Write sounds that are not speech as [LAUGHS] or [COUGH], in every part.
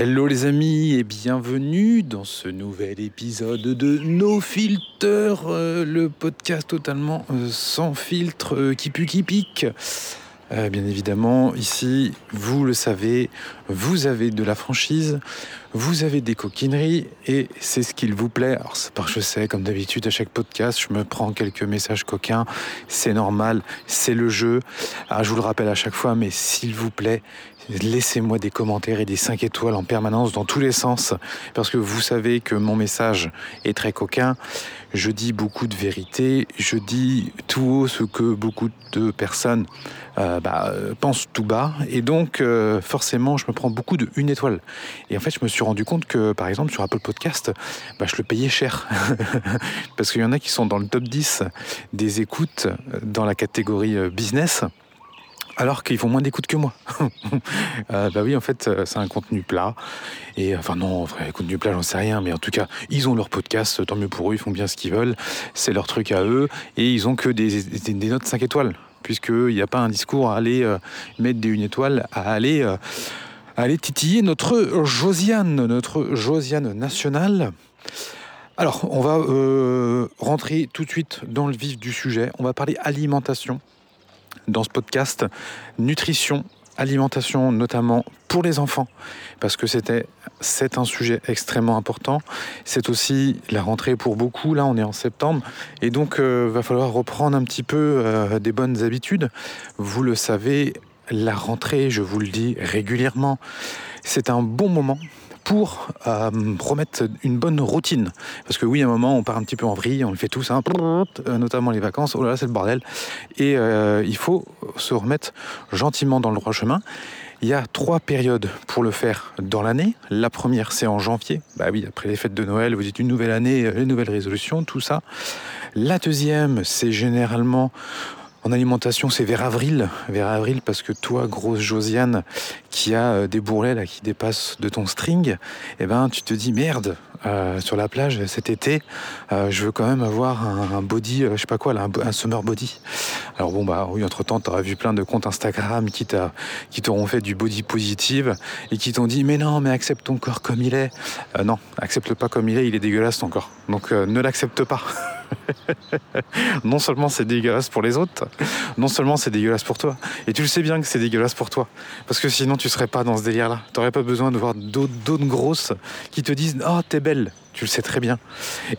Hello les amis et bienvenue dans ce nouvel épisode de No Filter, euh, le podcast totalement euh, sans filtre euh, qui pue qui pique. Bien évidemment, ici, vous le savez, vous avez de la franchise, vous avez des coquineries et c'est ce qu'il vous plaît. Alors, c'est je sais, comme d'habitude, à chaque podcast, je me prends quelques messages coquins. C'est normal, c'est le jeu. Ah, je vous le rappelle à chaque fois, mais s'il vous plaît, laissez-moi des commentaires et des 5 étoiles en permanence dans tous les sens parce que vous savez que mon message est très coquin. Je dis beaucoup de vérité, je dis tout haut ce que beaucoup de personnes euh, bah, euh, pensent tout bas et donc euh, forcément je me prends beaucoup de une étoile. Et en fait je me suis rendu compte que par exemple sur Apple Podcast, bah, je le payais cher. [LAUGHS] Parce qu'il y en a qui sont dans le top 10 des écoutes dans la catégorie euh, business alors qu'ils font moins d'écoute que moi. [LAUGHS] euh, bah oui, en fait, euh, c'est un contenu plat. Et enfin non, vrai, contenu plat, j'en sais rien, mais en tout cas, ils ont leur podcast, tant mieux pour eux, ils font bien ce qu'ils veulent, c'est leur truc à eux, et ils ont que des, notes 5 étoiles, puisqu'il n'y a pas un discours à aller mettre des une étoile, à aller, aller titiller notre Josiane, notre Josiane nationale. Alors, on va euh, rentrer tout de suite dans le vif du sujet. On va parler alimentation dans ce podcast, nutrition, alimentation notamment pour les enfants, parce que c'est un sujet extrêmement important. C'est aussi la rentrée pour beaucoup. Là, on est en septembre, et donc euh, va falloir reprendre un petit peu euh, des bonnes habitudes. Vous le savez, la rentrée, je vous le dis régulièrement, c'est un bon moment pour euh, remettre une bonne routine. Parce que oui, à un moment, on part un petit peu en vrille, on le fait tous, hein, euh, notamment les vacances, oh là là, c'est le bordel. Et euh, il faut se remettre gentiment dans le droit chemin. Il y a trois périodes pour le faire dans l'année. La première, c'est en janvier. Bah oui, après les fêtes de Noël, vous dites une nouvelle année, les nouvelles résolutions, tout ça. La deuxième, c'est généralement en alimentation, c'est vers avril. Vers avril, parce que toi, grosse Josiane, qui a euh, des bourrelets qui dépassent de ton string, eh ben, tu te dis merde, euh, sur la plage cet été, euh, je veux quand même avoir un, body, euh, je sais pas quoi, là, un, summer body. Alors bon, bah oui, entre-temps, tu auras vu plein de comptes Instagram qui t'auront fait du body positive et qui t'ont dit mais non, mais accepte ton corps comme il est. Non, accepte-le pas comme il est, il est dégueulasse ton corps. Donc ne l'accepte pas. [LAUGHS] non seulement c'est dégueulasse pour les autres, non seulement c'est dégueulasse pour toi. Et tu le sais bien que c'est dégueulasse pour toi. Parce que sinon tu serais pas dans ce délire-là. Tu n'aurais pas besoin de voir d'autres grosses qui te disent Oh, t'es belle. Tu le sais très bien.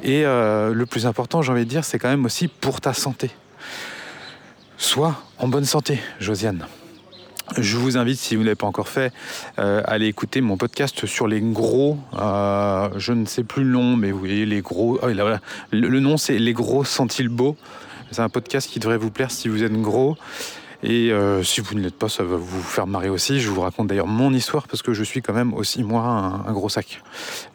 Et euh, le plus important, j'ai envie de dire, c'est quand même aussi pour ta santé. Sois en bonne santé, Josiane. Je vous invite, si vous ne l'avez pas encore fait, euh, à aller écouter mon podcast sur les gros. Euh, je ne sais plus le nom, mais vous voyez, les gros. Oh, le, le, nom, c'est Les gros sont-ils beaux C'est un podcast qui devrait vous plaire si vous êtes gros. Et euh, si vous ne l'êtes pas, ça va vous faire marrer aussi. Je vous raconte d'ailleurs mon histoire parce que je suis quand même aussi, moi, un, gros sac.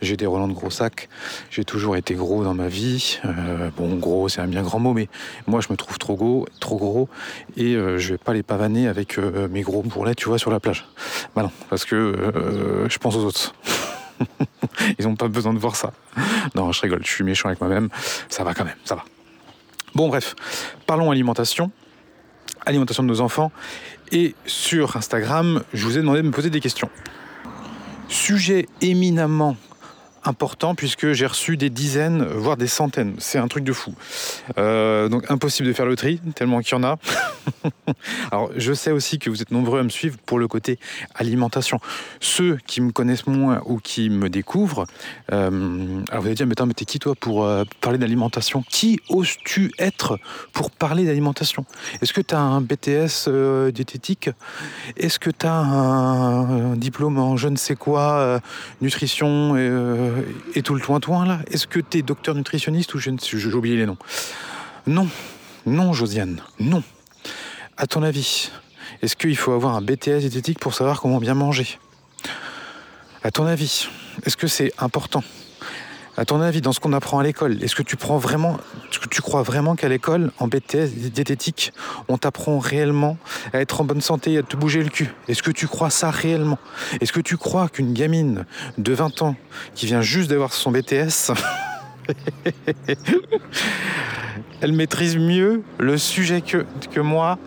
J'ai des relents de gros sacs. J'ai toujours été gros dans ma vie. Euh, bon, gros, c'est un bien grand mot, mais moi, je me trouve trop gros, trop gros. Et euh, je vais pas les pavaner avec euh, mes gros bourrelets, tu vois, sur la plage. Bah non, parce que je pense aux autres. [LAUGHS] Ils n'ont pas besoin de voir ça. Non, je rigole, je suis méchant avec moi-même. Ça va quand même, ça va. Bon, bref, parlons alimentation alimentation de nos enfants. Et sur Instagram, je vous ai demandé de me poser des questions. Sujet éminemment important puisque j'ai reçu des dizaines, voire des centaines. C'est un truc de fou. Euh, donc impossible de faire le tri, tellement qu'il y en a. [LAUGHS] alors je sais aussi que vous êtes nombreux à me suivre pour le côté alimentation. Ceux qui me connaissent moins ou qui me découvrent, euh, alors vous allez dire, mais attends, mais t'es qui toi pour euh, parler d'alimentation? Qui oses-tu être pour parler d'alimentation? Est-ce que tu as un BTS diététique? Est-ce que tu as un, un, diplôme en je ne sais quoi, nutrition et tout le toin-toin là Est-ce que tu es docteur nutritionniste ou j'ai oublié les noms Non, non Josiane, non. À ton avis, est-ce qu'il faut avoir un BTS diététique pour savoir comment bien manger? À ton avis, est-ce que c'est important? À ton avis, dans ce qu'on apprend à l'école, est-ce que tu prends vraiment, que tu crois vraiment qu'à l'école, en BTS diététique, on t'apprend réellement à être en bonne santé et à te bouger le cul? Est-ce que tu crois ça réellement? Est-ce que tu crois qu'une gamine de 20 ans qui vient juste d'avoir son BTS [LAUGHS] elle maîtrise mieux le sujet que, moi,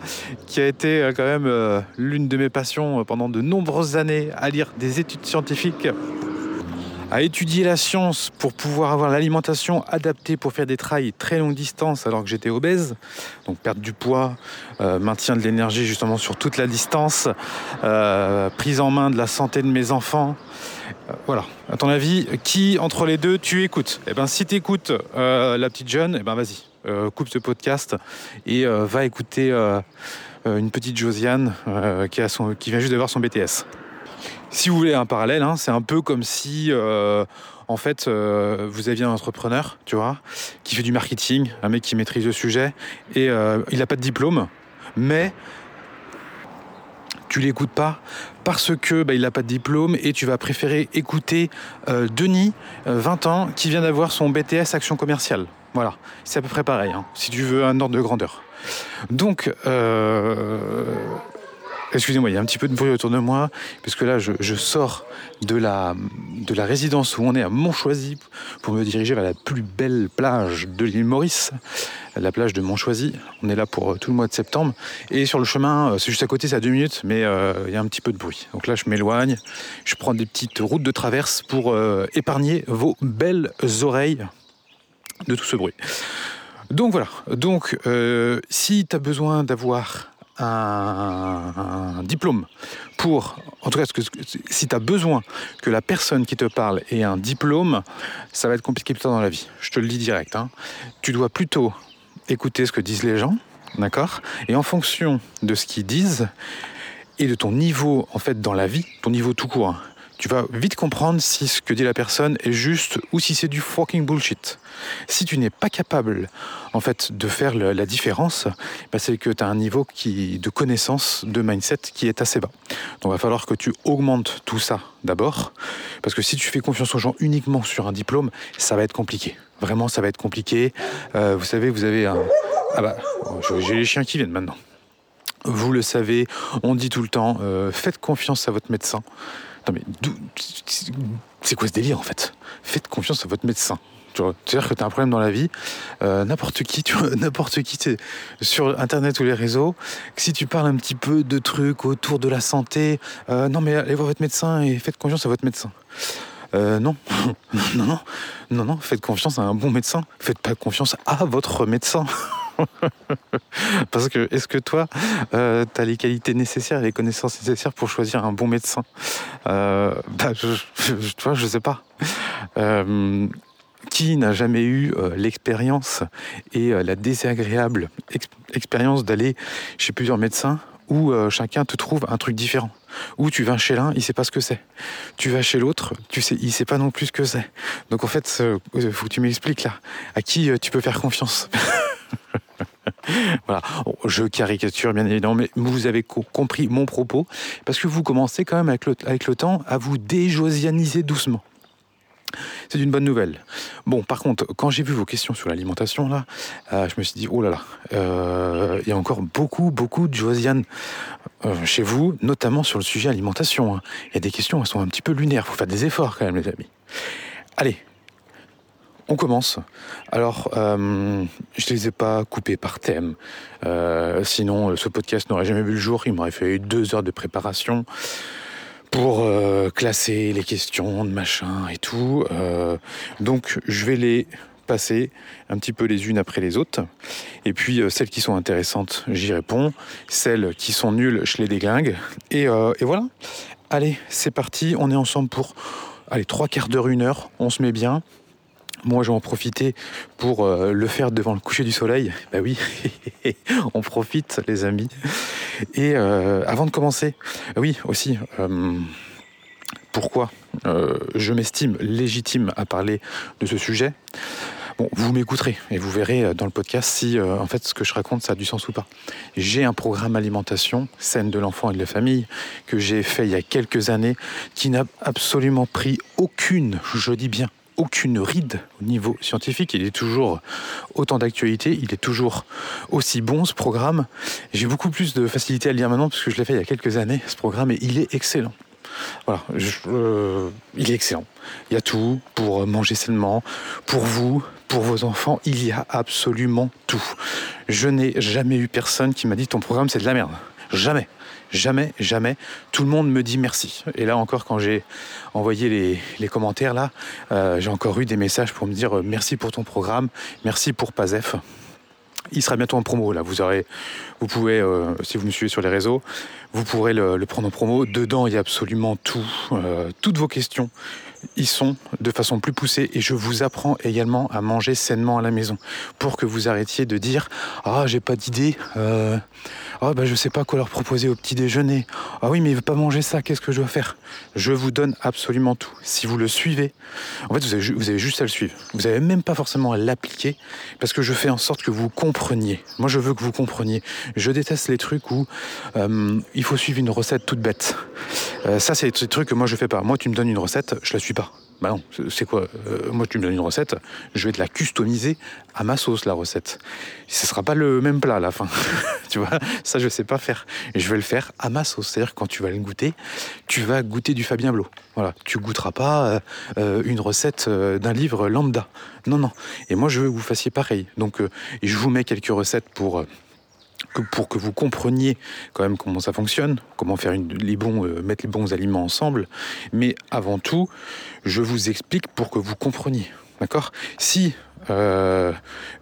qui a été euh, quand même euh, l'une de mes passions pendant de nombreuses années à lire des études scientifiques? À étudier la science pour pouvoir avoir l'alimentation adaptée pour faire des trails très longue distance alors que j'étais obèse, donc perdre du poids, euh, maintien de l'énergie justement sur toute la distance, euh, prise en main de la santé de mes enfants. Euh, voilà. À ton avis, qui entre les deux tu écoutes? Eh ben, si tu écoutes la petite jeune, eh ben vas-y, coupe ce podcast et va écouter une petite Josiane qui, a son, qui vient juste d'avoir son BTS. Si vous voulez un parallèle, hein, c'est un peu comme si, euh, en fait, euh, vous aviez un entrepreneur, tu vois, qui fait du marketing, un mec qui maîtrise le sujet, et euh, il n'a pas de diplôme, mais tu l'écoutes pas parce que bah, il n'a pas de diplôme et tu vas préférer écouter Denis, 20 ans, qui vient d'avoir son BTS action commerciale. Voilà, c'est à peu près pareil, hein, si tu veux un ordre de grandeur. Donc, Excusez-moi, il y a un petit peu de bruit autour de moi, puisque là, je, sors de la, de la résidence où on est à Montchoisy pour me diriger vers la plus belle plage de l'île Maurice, la plage de Montchoisy. On est là pour euh, tout le mois de septembre. Et sur le chemin, euh, c'est juste à côté, c'est à deux minutes, mais euh, il y a un petit peu de bruit. Donc là, je m'éloigne, je prends des petites routes de traverse pour épargner vos belles oreilles de tout ce bruit. Donc voilà, donc si tu as besoin d'avoir un, diplôme pour, en tout cas, si tu as besoin que la personne qui te parle ait un diplôme, ça va être compliqué plus dans la vie. Je te le dis direct. Hein. Tu dois plutôt écouter ce que disent les gens, d'accord? Et en fonction de ce qu'ils disent et de ton niveau, en fait, dans la vie, ton niveau tout court, tu vas vite comprendre si ce que dit la personne est juste ou si c'est du fucking bullshit. Si tu n'es pas capable, en fait, de faire la différence, bah, c'est que tu as un niveau de connaissance, de mindset qui est assez bas. Donc il va falloir que tu augmentes tout ça d'abord, parce que si tu fais confiance aux gens uniquement sur un diplôme, ça va être compliqué. Vraiment, ça va être compliqué. Euh, vous savez, vous avez un... Ah bah, j'ai les chiens qui viennent maintenant. Vous le savez, on dit tout le temps, euh, faites confiance à votre médecin. Mais c'est quoi ce délire en fait? Faites confiance à votre médecin. C'est-à-dire que tu as un problème dans la vie, euh, n'importe qui, [LAUGHS] n'importe qui sur Internet ou les réseaux, si tu parles un petit peu de trucs autour de la santé, euh, non mais allez voir votre médecin et faites confiance à votre médecin. Euh, non, [LAUGHS] non, non, non, non, faites confiance à un bon médecin, faites pas confiance à votre médecin. [LAUGHS] [LAUGHS] Parce que, est-ce que toi, euh, tu as les qualités nécessaires et les connaissances nécessaires pour choisir un bon médecin? Euh, bah, je, je, je, sais pas. Euh, qui n'a jamais eu l'expérience et la désagréable expérience d'aller chez plusieurs médecins où chacun te trouve un truc différent? Où tu vas chez l'un, il sait pas ce que c'est. Tu vas chez l'autre, tu sais, il sait pas non plus ce que c'est. Donc en fait, faut que tu m'expliques là, à qui tu peux faire confiance? [LAUGHS] [LAUGHS] voilà, je caricature bien évidemment, mais vous avez compris mon propos, parce que vous commencez quand même avec le, temps à vous déjosianiser doucement. C'est une bonne nouvelle. Bon, par contre, quand j'ai vu vos questions sur l'alimentation, là, euh, je me suis dit, oh là là, euh, il y a encore beaucoup, beaucoup de Josiane euh, chez vous, notamment sur le sujet alimentation. Hein. Il y a des questions, elles sont un petit peu lunaires, faut faire des efforts quand même, les amis. Allez, on commence. Alors, euh, je ne les ai pas coupés par thème. Euh, sinon, ce podcast n'aurait jamais vu le jour. Il m'aurait fait deux heures de préparation pour euh, classer les questions de machin et tout. donc, je vais les passer un petit peu les unes après les autres. Et puis, celles qui sont intéressantes, j'y réponds. Celles qui sont nulles, je les déglingue. Et, et voilà. Allez, c'est parti. On est ensemble pour allez, trois quarts d'heure, une heure. On se met bien. Moi, je vais en profiter pour euh, le faire devant le coucher du soleil. Bah oui, [LAUGHS] on profite, les amis. Et euh, avant de commencer, oui, aussi, euh, pourquoi je m'estime légitime à parler de ce sujet? Bon, vous m'écouterez et vous verrez dans le podcast si, en fait, ce que je raconte, ça a du sens ou pas. J'ai un programme alimentation saine de l'enfant et de la famille que j'ai fait il y a quelques années qui n'a absolument pris aucune, je dis bien, aucune ride au niveau scientifique. Il est toujours autant d'actualité, il est toujours aussi bon ce programme. J'ai beaucoup plus de facilité à le lire maintenant parce que je l'ai fait il y a quelques années, ce programme, et il est excellent. Voilà, euh, il est excellent. Il y a tout pour manger sainement, pour vous, pour vos enfants, il y a absolument tout. Je n'ai jamais eu personne qui m'a dit ton programme c'est de la merde. Jamais. Jamais, jamais. Tout le monde me dit merci. Et là encore, quand j'ai envoyé les, commentaires, là, euh, j'ai encore eu des messages pour me dire euh, merci pour ton programme, merci pour PASEF. Il sera bientôt en promo. Là, vous aurez, vous pouvez, euh, si vous me suivez sur les réseaux, vous pourrez le, prendre en promo. Dedans, il y a absolument tout, toutes vos questions, ils sont de façon plus poussée et je vous apprends également à manger sainement à la maison. Pour que vous arrêtiez de dire ah j'ai pas d'idée euh, ah bah je sais pas quoi leur proposer au petit déjeuner. Ah oui mais il veut pas manger ça qu'est-ce que je dois faire? Je vous donne absolument tout. Si vous le suivez en fait vous avez, vous avez juste à le suivre. Vous n'avez même pas forcément à l'appliquer parce que je fais en sorte que vous compreniez. Moi je veux que vous compreniez. Je déteste les trucs où euh, il faut suivre une recette toute bête. Euh, ça c'est des trucs que moi je fais pas. Moi tu me donnes une recette je la suis pas. Bah non, c'est quoi euh, Moi, tu me donnes une recette, je vais te la customiser à ma sauce, la recette. Ce sera pas le même plat à la fin. [LAUGHS] tu vois, ça, je sais pas faire. Je vais le faire à ma sauce. C'est-à-dire, quand tu vas le goûter, tu vas goûter du Fabien Blo. Voilà, tu goûteras pas euh, euh, une recette d'un livre lambda. Non, non. Et moi, je veux que vous fassiez pareil. Donc, je vous mets quelques recettes pour pour que vous compreniez quand même comment ça fonctionne, comment faire les bons, euh, mettre les bons aliments ensemble. Mais avant tout, je vous explique pour que vous compreniez. D'accord? Si euh,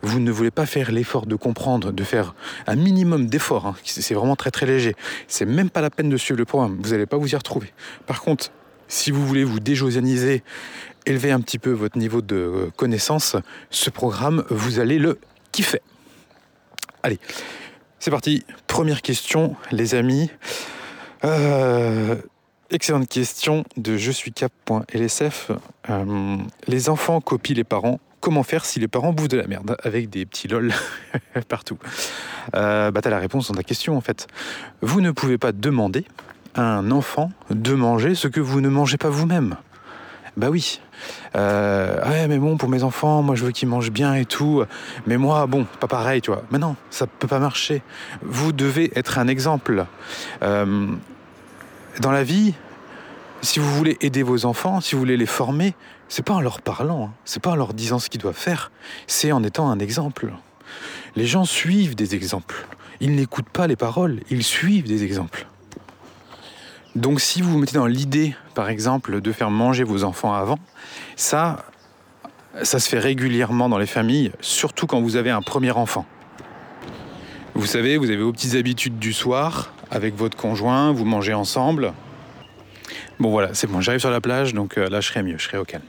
vous ne voulez pas faire l'effort de comprendre, de faire un minimum d'effort, hein, c'est vraiment très très léger, c'est même pas la peine de suivre le programme, vous n'allez pas vous y retrouver. Par contre, si vous voulez vous déjosianiser, élever un petit peu votre niveau de euh, connaissance, ce programme, vous allez le kiffer. Allez, c'est parti. Première question, les amis. Euh, excellente question de je suis cap.lsf. Euh, les enfants copient les parents. Comment faire si les parents bouffent de la merde Avec des petits lol [LAUGHS] partout. Euh, bah, t'as la réponse dans ta question en fait. Vous ne pouvez pas demander à un enfant de manger ce que vous ne mangez pas vous-même. Bah oui. Euh, ouais, mais bon, pour mes enfants, moi je veux qu'ils mangent bien et tout. Mais moi, bon, pas pareil, tu vois. Mais non, ça peut pas marcher. Vous devez être un exemple. Euh, dans la vie, si vous voulez aider vos enfants, si vous voulez les former, c'est pas en leur parlant, hein. c'est pas en leur disant ce qu'ils doivent faire, c'est en étant un exemple. Les gens suivent des exemples. Ils n'écoutent pas les paroles, ils suivent des exemples. Donc si vous vous mettez dans l'idée, par exemple, de faire manger vos enfants avant, ça, ça se fait régulièrement dans les familles, surtout quand vous avez un premier enfant. Vous savez, vous avez vos petites habitudes du soir avec votre conjoint, vous mangez ensemble. Bon voilà, c'est bon, j'arrive sur la plage, donc euh, là je serai mieux, je serai au calme.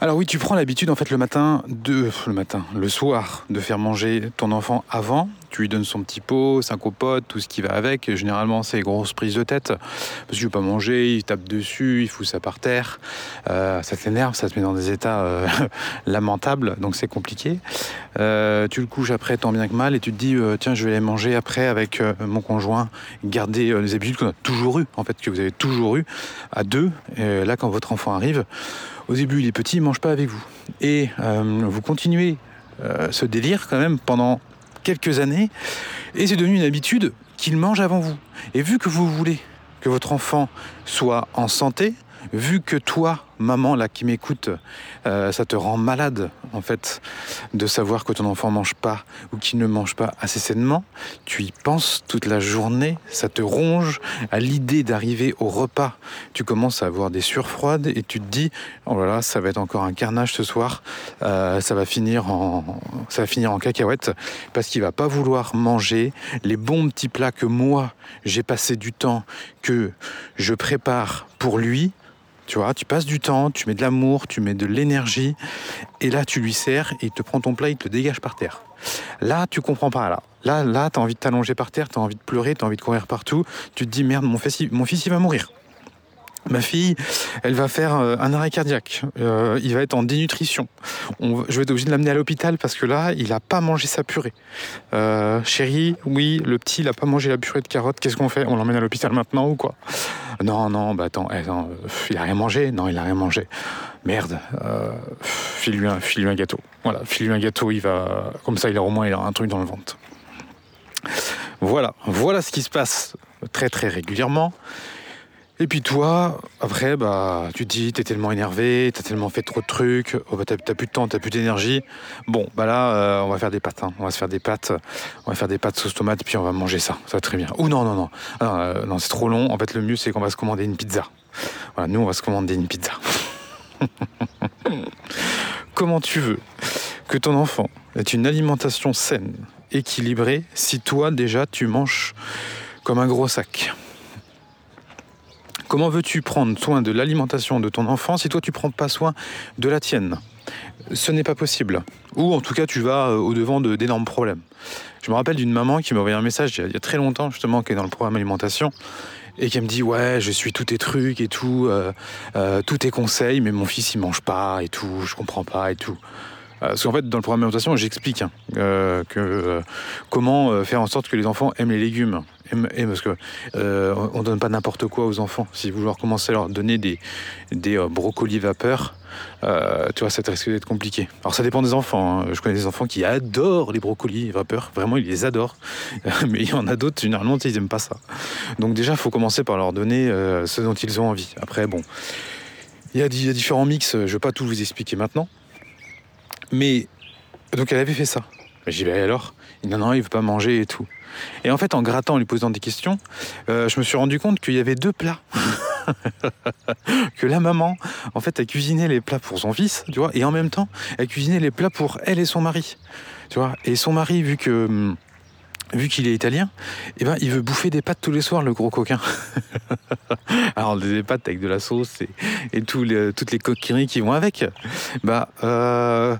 Alors oui, tu prends l'habitude en fait le matin de le matin, le soir de faire manger ton enfant avant. Tu lui donnes son petit pot, sa copote, tout ce qui va avec. Généralement, c'est grosse prise de tête parce qu'il veut pas manger, il tape dessus, il fout ça par terre. Euh, ça t'énerve, ça te met dans des états euh, [LAUGHS] lamentables, donc c'est compliqué. Euh, tu le couches après tant bien que mal et tu te dis tiens, je vais aller manger après avec mon conjoint. Garder les habitudes qu'on a toujours eues, en fait, que vous avez toujours eues à deux. Et là, quand votre enfant arrive au début, il est petit, il mange pas avec vous. Et vous continuez ce délire quand même pendant quelques années, et c'est devenu une habitude qu'il mange avant vous. Et vu que vous voulez que votre enfant soit en santé, vu que toi, maman là qui m'écoute, euh, ça te rend malade en fait de savoir que ton enfant mange pas ou qu'il ne mange pas assez sainement, tu y penses toute la journée, ça te ronge à l'idée d'arriver au repas. Tu commences à avoir des surfroides et tu te dis oh là là, ça va être encore un carnage ce soir, euh, ça va finir en ça va finir en cacahuète parce qu'il va pas vouloir manger les bons petits plats que moi j'ai passé du temps que je prépare pour lui tu vois, tu passes du temps, tu mets de l'amour, tu mets de l'énergie, et là tu lui sers, et il te prend ton plat, il te dégage par terre. Là, tu comprends pas. Là, là, là tu as envie de t'allonger par terre, tu as envie de pleurer, tu as envie de courir partout. Tu te dis, merde, mon fils, mon fils il va mourir. Ma fille, elle va faire euh, un arrêt cardiaque. Euh, il va être en dénutrition. je vais être obligé de l'amener à l'hôpital parce que là, il n'a pas mangé sa purée. Euh, chérie, oui, le petit, il n'a pas mangé la purée de carottes. Qu'est-ce qu'on fait? On l'emmène à l'hôpital maintenant ou quoi? Non, non, bah attends, eh, il a rien mangé Non, il a rien mangé. Merde, file-lui un, gâteau. Voilà, file-lui un gâteau, il va. Comme ça, il a au moins un truc dans le ventre. Voilà, voilà ce qui se passe très très régulièrement. Et puis toi, après, bah, tu te dis, t'es tellement énervé, t'as tellement fait trop de trucs, oh, bah, t'as, plus de temps, t'as plus d'énergie. Bon, bah là, euh, on va faire des pâtes. Hein. On va se faire des pâtes. On va faire des pâtes sauce tomate, puis on va manger ça. Ça va très bien. Ou non, non, non. Ah, euh, non, c'est trop long. En fait, le mieux, c'est qu'on va se commander une pizza. Voilà, nous, on va se commander une pizza. [LAUGHS] Comment tu veux que ton enfant ait une alimentation saine, équilibrée, si toi, déjà, tu manges comme un gros sac? Comment veux-tu prendre soin de l'alimentation de ton enfant si toi tu prends pas soin de la tienne? Ce n'est pas possible. Ou en tout cas tu vas euh, au-devant d'énormes problèmes. Je me rappelle d'une maman qui m'a envoyé un message il y, a, très longtemps justement qui est dans le programme alimentation et qui me dit ouais je suis tous tes trucs et tout, euh, euh, tous tes conseils mais mon fils il mange pas et tout, je comprends pas et tout. Parce qu'en fait, dans le programme d'alimentation, j'explique hein, comment faire en sorte que les enfants aiment les légumes et, parce que euh, on donne pas n'importe quoi aux enfants. Si vous leur commencez à leur donner des, des euh, brocolis vapeur, euh, tu vois, ça risque d'être compliqué. Alors ça dépend des enfants. Hein. Je connais des enfants qui adorent les brocolis vapeur. Vraiment, ils les adorent. [LAUGHS] Mais il y en a d'autres, généralement, ils n'aiment pas ça. Donc déjà, il faut commencer par leur donner ce dont ils ont envie. Après, bon, il y, a, il y a différents mix. Je ne vais pas tout vous expliquer maintenant. Mais donc elle avait fait ça. J'y vais alors? Non, non, il veut pas manger et tout. Et en fait, en grattant, en lui posant des questions, euh, je me suis rendu compte qu'il y avait deux plats. [LAUGHS] que la maman, en fait, a cuisiné les plats pour son fils, tu vois, et en même temps, elle cuisinait les plats pour elle et son mari, tu vois. Et son mari, vu que hum, vu qu'il est italien, eh ben, il veut bouffer des pâtes tous les soirs, le gros coquin. [LAUGHS] Alors, des pâtes avec de la sauce et, toutes les coquilleries qui vont avec. Bah, euh,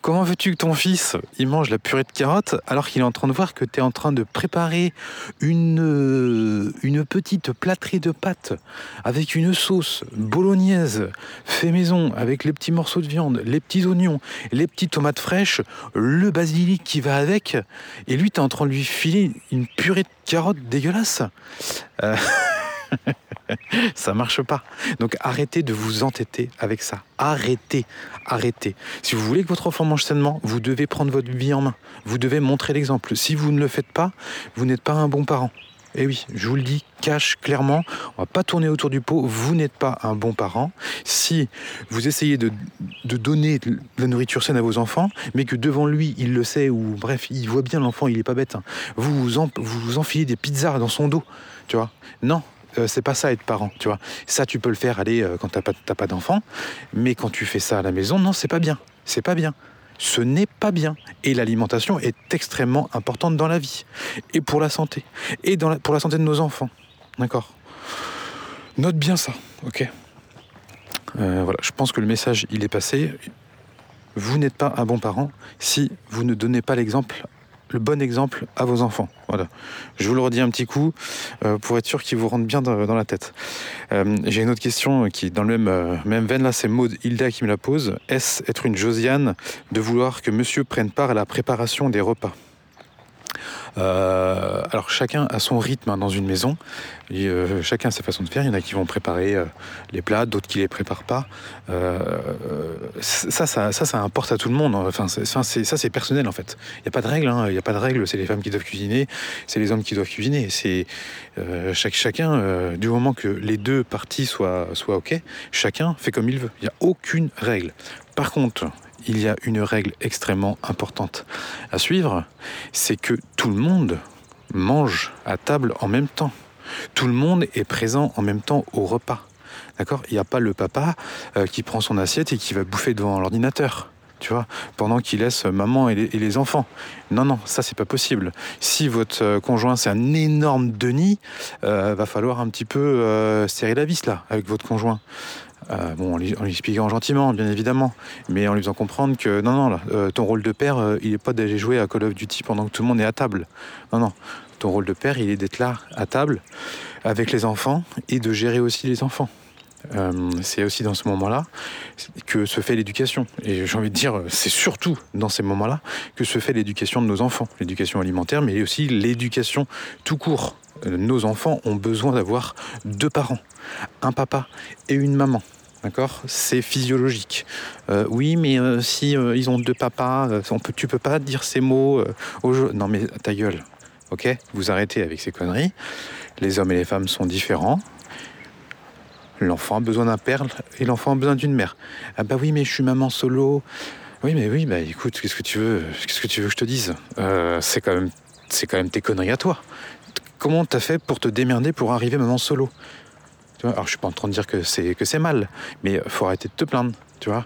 comment veux-tu que ton fils, il mange la purée de carottes alors qu'il est en train de voir que tu es en train de préparer une, une petite plâtrée de pâtes avec une sauce bolognaise fait maison avec les petits morceaux de viande, les petits oignons, les petites tomates fraîches, le basilic qui va avec, et lui, tu es en train de lui filer une purée de carottes dégueulasse? Euh, [LAUGHS] [LAUGHS] ça marche pas. Donc arrêtez de vous entêter avec ça. Arrêtez, arrêtez. Si vous voulez que votre enfant mange sainement, vous devez prendre votre vie en main. Vous devez montrer l'exemple. Si vous ne le faites pas, vous n'êtes pas un bon parent. Et eh oui, je vous le dis, cache clairement, on va pas tourner autour du pot, vous n'êtes pas un bon parent. Si vous essayez de, donner de la nourriture saine à vos enfants, mais que devant lui, il le sait, ou bref, il voit bien l'enfant, il est pas bête, hein. vous, vous, vous enfilez des pizzas dans son dos, tu vois. Non, euh, c'est pas ça être parent, tu vois. Ça, tu peux le faire aller euh, quand t'as pas, pas d'enfant, mais quand tu fais ça à la maison, non, c'est pas bien. C'est pas bien ce n'est pas bien. Et l'alimentation est extrêmement importante dans la vie, et pour la santé, et pour la santé de nos enfants. D'accord? Note bien ça, ok? Euh, Voilà, je pense que le message, il est passé. Vous n'êtes pas un bon parent si vous ne donnez pas l'exemple le bon exemple à vos enfants. Voilà. Je vous le redis un petit coup euh, pour être sûr qu'ils vous rentrent bien dans, la tête. Euh, j'ai une autre question qui est dans le même, euh, même veine. Là, c'est Maud Hilda qui me la pose. Est-ce être une Josiane de vouloir que monsieur prenne part à la préparation des repas? Euh, alors chacun a son rythme hein, dans une maison, et, euh, chacun a sa façon de faire. Il y en a qui vont préparer euh, les plats, d'autres qui les préparent pas. ça, ça, ça, ça, importe à tout le monde. Enfin, ça, c'est personnel en fait. Il n'y a pas de règle. Hein. Il n'y a pas de règle. C'est les femmes qui doivent cuisiner, c'est les hommes qui doivent cuisiner. C'est chaque, chacun, du moment que les deux parties soient, soient ok, chacun fait comme il veut. Il n'y a aucune règle. Par contre, il y a une règle extrêmement importante à suivre, c'est que tout le monde mange à table en même temps. Tout le monde est présent en même temps au repas. D'accord? Il n'y a pas le papa euh, qui prend son assiette et qui va bouffer devant l'ordinateur. Tu vois, pendant qu'il laisse maman et les, enfants. Non, non, ça c'est pas possible. Si votre euh, conjoint c'est un énorme Denis, euh, va falloir un petit peu serrer la vis là avec votre conjoint. Euh, bon, en lui, expliquant gentiment, bien évidemment, mais en lui faisant comprendre que non, non, euh, ton rôle de père, euh, il n'est pas d'aller jouer à Call of Duty pendant que tout le monde est à table. Non, non, ton rôle de père, il est d'être là à table avec les enfants et de gérer aussi les enfants. c'est aussi dans ce moment-là que se fait l'éducation. Et j'ai envie de dire, c'est surtout dans ces moments-là que se fait l'éducation de nos enfants. L'éducation alimentaire, mais aussi l'éducation tout court. Nos enfants ont besoin d'avoir deux parents, un papa et une maman. D'accord? C'est physiologique. Euh, oui, mais euh, si euh, ils ont deux papas, on peut, tu peux pas dire ces mots au jeu. Non, mais ta gueule. Ok? Vous arrêtez avec ces conneries. Les hommes et les femmes sont différents. L'enfant a besoin d'un père et l'enfant a besoin d'une mère. Ah bah oui, mais je suis maman solo. Oui, mais oui, bah écoute, qu'est-ce que tu veux, qu'est-ce que tu veux que je te dise? Euh, C'est quand c'est quand même tes conneries à toi. Comment t'as fait pour te démerder pour arriver maman solo? Tu vois Alors je suis pas en train de dire que c'est que c'est mal, mais faut arrêter de te plaindre. Tu vois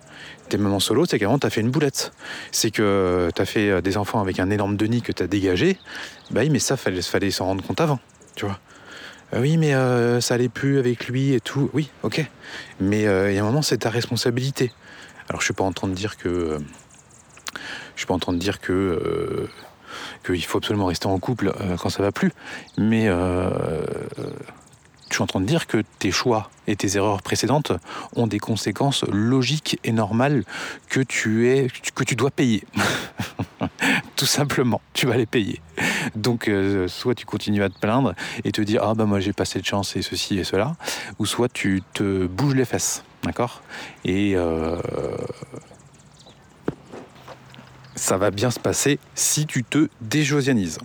T'es maman solo, c'est qu'avant t'as fait une boulette. C'est que t'as fait euh, des enfants avec un énorme denis que t'as dégagé. Bah oui, mais ça fallait, fallait s'en rendre compte avant. Tu vois euh, oui, mais euh, ça allait plus avec lui et tout. Oui, ok. Mais il y a un moment, c'est ta responsabilité. Alors, je suis pas en train de dire que. je suis pas en train de dire que. Qu'il faut absolument rester en couple quand ça va plus. Mais je suis en train de dire que tes choix et tes erreurs précédentes ont des conséquences logiques et normales que tu, es, que tu dois payer. [LAUGHS] Tout simplement, tu vas les payer. Donc, euh, soit tu continues à te plaindre et te dire Ah, bah moi j'ai pas cette chance et ceci et cela, ou soit tu te bouges les fesses. D'accord? Et. Euh, ça va bien se passer si tu te déjosianises.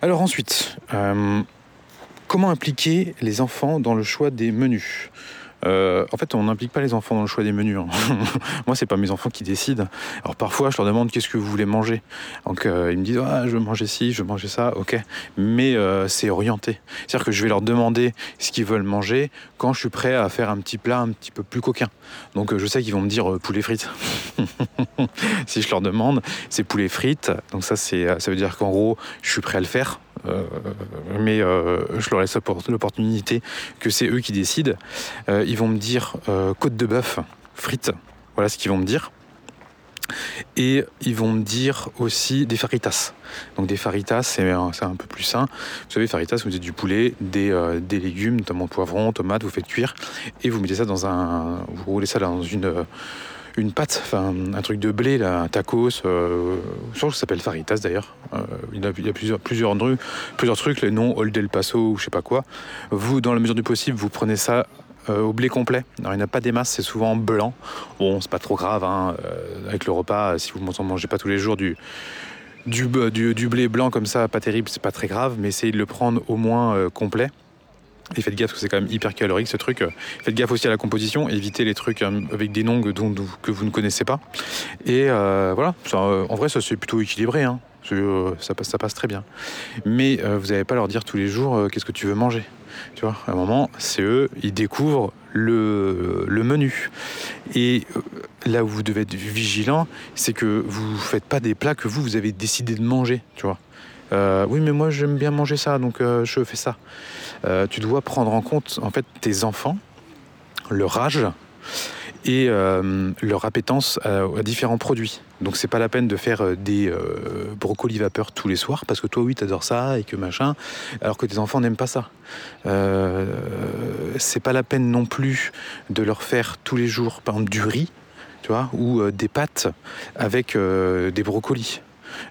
Alors ensuite, euh, Comment impliquer les enfants dans le choix des menus? Euh, en fait, on n'implique pas les enfants dans le choix des menus. Hein. [LAUGHS] Moi, c'est pas mes enfants qui décident. Alors parfois, je leur demande qu'est-ce que vous voulez manger. Donc euh, ils me disent ah, je veux manger ci, je veux manger ça, ok. Mais euh, c'est orienté. C'est-à-dire que je vais leur demander ce qu'ils veulent manger quand je suis prêt à faire un petit plat un petit peu plus coquin. Donc je sais qu'ils vont me dire poulet frites. [LAUGHS] si je leur demande, c'est poulet frites. Donc ça, c'est ça veut dire qu'en gros, je suis prêt à le faire. Euh, mais euh, je leur laisse l'opportunité que c'est eux qui décident. Euh, ils vont me dire côte de bœuf, frites, voilà ce qu'ils vont me dire. Et ils vont me dire aussi des faritas. Donc des faritas, c'est un, un, peu plus sain. Vous savez, faritas, vous mettez du poulet, des, des, légumes, notamment poivrons, tomates, vous faites cuire, et vous mettez ça dans un... Vous roulez ça dans une une pâte, enfin un truc de blé, un tacos, euh, je pense que ça s'appelle Faritas d'ailleurs. Euh, il, y a, plusieurs, plusieurs, trucs, les noms Old El Paso ou je sais pas quoi. Vous, dans la mesure du possible, vous prenez ça euh, au blé complet. Alors, il n'y a pas des masses, c'est souvent blanc. Bon, c'est pas trop grave, hein, avec le repas, si vous ne mangez pas tous les jours du, du, blé blanc comme ça, pas terrible, c'est pas très grave, mais essayez de le prendre au moins complet. Et faites gaffe parce que c'est quand même hyper calorique ce truc. Faites gaffe aussi à la composition, évitez les trucs euh, avec des noms que vous ne connaissez pas. Et euh, voilà, euh, en vrai ça c'est plutôt équilibré. Hein. Ça, passe, très bien. Mais vous n'allez pas leur dire tous les jours qu'est-ce que tu veux manger. Tu vois, à un moment, c'est eux, ils découvrent le, menu. Et là où vous devez être vigilant, c'est que vous ne faites pas des plats que vous, vous avez décidé de manger. Tu vois. Oui, mais moi j'aime bien manger ça, donc je fais ça. Euh, tu dois prendre en compte en fait tes enfants, leur âge et leur appétence à, différents produits. Donc c'est pas la peine de faire des brocolis vapeur tous les soirs parce que toi oui t'adores ça et que machin, alors que tes enfants n'aiment pas ça. c'est pas la peine non plus de leur faire tous les jours par exemple du riz, tu vois, ou des pâtes avec des brocolis.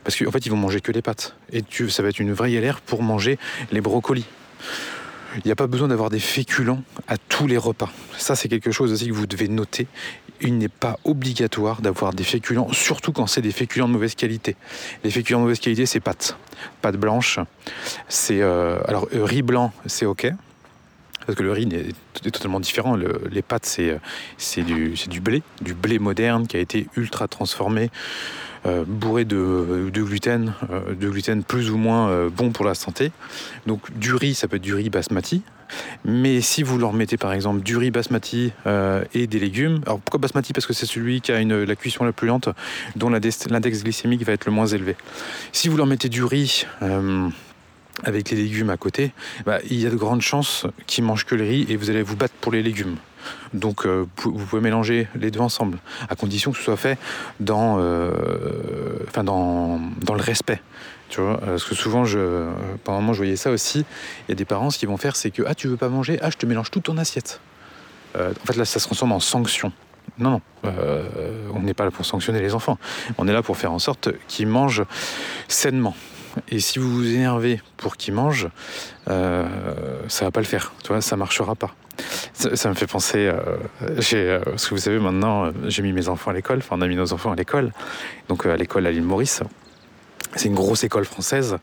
Parce qu'en fait, ils vont manger que les pâtes. Et tu, ça va être une vraie galère pour manger les brocolis. Il n'y a pas besoin d'avoir des féculents à tous les repas. Ça, c'est quelque chose aussi que vous devez noter. Il n'est pas obligatoire d'avoir des féculents, surtout quand c'est des féculents de mauvaise qualité. Les féculents de mauvaise qualité, c'est pâtes. Pâtes blanches, c'est... Euh, alors, euh, riz blanc, c'est OK. Parce que le riz est, totalement différent. les pâtes, c'est du, du blé, du blé moderne qui a été ultra transformé euh, bourré de, gluten, euh, de gluten plus ou moins euh, bon pour la santé. Donc du riz, ça peut être du riz basmati. Mais si vous leur mettez par exemple du riz basmati et des légumes, alors pourquoi basmati? Parce que c'est celui qui a une, la cuisson la plus lente, dont l'index glycémique va être le moins élevé. Si vous leur mettez du riz avec les légumes à côté, bah, il y a de grandes chances qu'ils mangent que le riz et vous allez vous battre pour les légumes. Donc euh, vous pouvez mélanger les deux ensemble, à condition que ce soit fait dans, euh, enfin dans, dans le respect. Tu vois, parce que souvent, je, pendant un moment, je voyais ça aussi. Il y a des parents, ce qu'ils vont faire, c'est que ah, tu veux pas manger, ah, je te mélange toute ton assiette. Euh, en fait, là, ça se transforme en sanction. Non, non, on n'est pas là pour sanctionner les enfants. On est là pour faire en sorte qu'ils mangent sainement. Et si vous vous énervez pour qu'ils mangent, euh, ça va pas le faire. Tu vois, ça marchera pas. Ça, me fait penser, euh, euh, parce que vous savez maintenant, euh, j'ai mis mes enfants à l'école, enfin on a mis nos enfants à l'école, donc à l'école à l'île Maurice. C'est une grosse école française.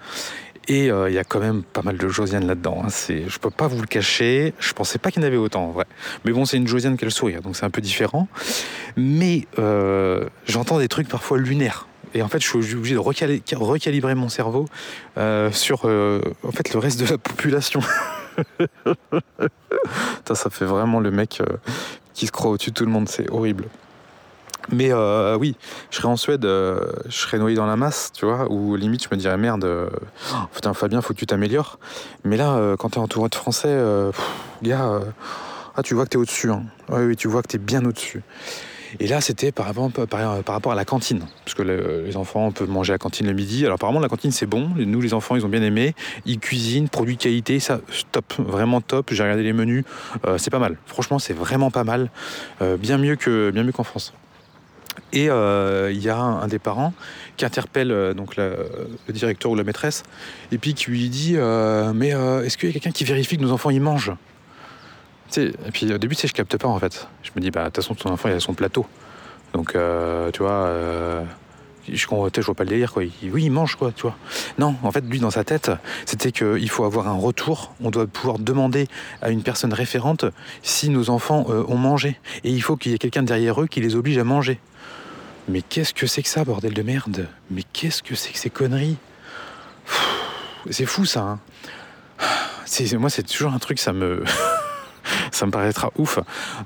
Et il y a quand même pas mal de Josiane là-dedans. Hein. C'est, je peux pas vous le cacher. Je pensais pas qu'il y en avait autant en vrai. Mais bon, c'est une Josiane qui a le sourire, donc c'est un peu différent. Mais j'entends des trucs parfois lunaires. Et en fait, je suis obligé de recalibrer mon cerveau sur en fait, le reste de la population. [LAUGHS] ça fait vraiment le mec qui se croit au-dessus de tout le monde, c'est horrible. Mais euh, oui, je serais en Suède, euh, je serais noyé dans la masse, tu vois, ou limite je me dirais merde, euh, putain Fabien, faut que tu t'améliores. Mais là, quand t'es entouré de Français, gars, ah, tu vois que t'es au-dessus. Hein. Oui, oui, tu vois que t'es bien au-dessus. Et là, c'était par, rapport à la cantine, parce que les enfants peuvent manger à la cantine le midi. Alors apparemment, la cantine, c'est bon. Nous, les enfants, ils ont bien aimé. Ils cuisinent, produits de qualité, ça, top, vraiment top. J'ai regardé les menus, euh, c'est pas mal. Franchement, c'est vraiment pas mal. Euh, bien mieux que bien qu'en France. Et euh, il y a un, des parents qui interpelle donc le directeur ou la maîtresse, et puis qui lui dit Mais est-ce qu'il y a quelqu'un qui vérifie que nos enfants y mangent? Et puis au début, je capte pas en fait. Je me dis, bah, de toute façon, ton enfant, il a son plateau. Donc, euh, tu vois, euh, je, je vois pas le délire, quoi. oui, il mange, quoi, tu vois. Non, en fait, lui, dans sa tête, c'était qu'il faut avoir un retour. On doit pouvoir demander à une personne référente si nos enfants euh, ont mangé. Et il faut qu'il y ait quelqu'un derrière eux qui les oblige à manger. Mais qu'est-ce que c'est que ça, bordel de merde? Mais qu'est-ce que c'est que ces conneries? C'est fou, ça. Hein moi, c'est toujours un truc, ça me. [LAUGHS] ça me paraîtra ouf.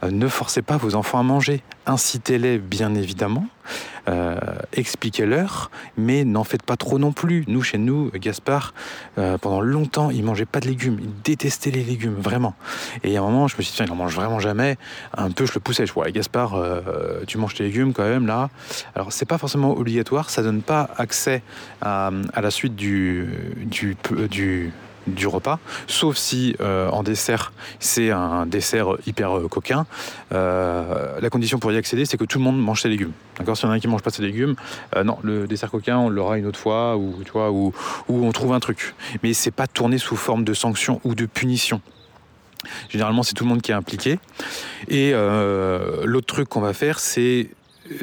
Euh, ne forcez pas vos enfants à manger. Incitez-les, bien évidemment. Euh, expliquez-leur, mais n'en faites pas trop non plus. Nous, chez nous, Gaspard, euh, pendant longtemps, il mangeait pas de légumes. Il détestait les légumes, vraiment. Et à un moment, je me suis dit, tiens, il en mange vraiment jamais. Un peu, je le poussais. Je vois, Gaspard, tu manges tes légumes quand même, là. Alors, c'est pas forcément obligatoire. Ça donne pas accès à, la suite du, du, du du repas, sauf si euh, en dessert, c'est un dessert hyper euh, coquin. Euh, la condition pour y accéder, c'est que tout le monde mange ses légumes. D'accord S'il y en a un qui mange pas ses légumes, non, le dessert coquin, on l'aura une autre fois, ou, tu vois, ou, on trouve un truc. Mais c'est pas tourné sous forme de sanction ou de punition. Généralement, c'est tout le monde qui est impliqué. Et l'autre truc qu'on va faire, c'est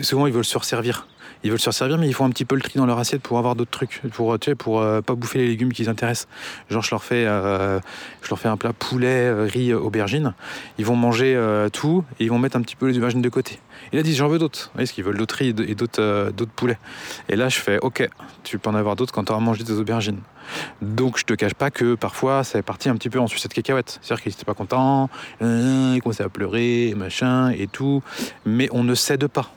souvent ils veulent se resservir ils veulent se servir, mais ils font un petit peu le tri dans leur assiette pour avoir d'autres trucs, pour tu sais, pour euh, pas bouffer les légumes qui les intéressent. Genre, je leur fais, euh, je leur fais un plat poulet, euh, riz, aubergine. Ils vont manger tout et ils vont mettre un petit peu les aubergines de côté. Et là, ils disent j'en veux d'autres. Est-ce qu'ils veulent d'autres riz et d'autres poulets. Et là, je fais ok, tu peux en avoir d'autres quand tu auras mangé des aubergines. Donc je te cache pas que parfois ça est parti un petit peu en sucette cacahuète. C'est-à-dire qu'ils n'étaient pas contents, ils commençaient à pleurer, machin et tout. Mais on ne cède pas.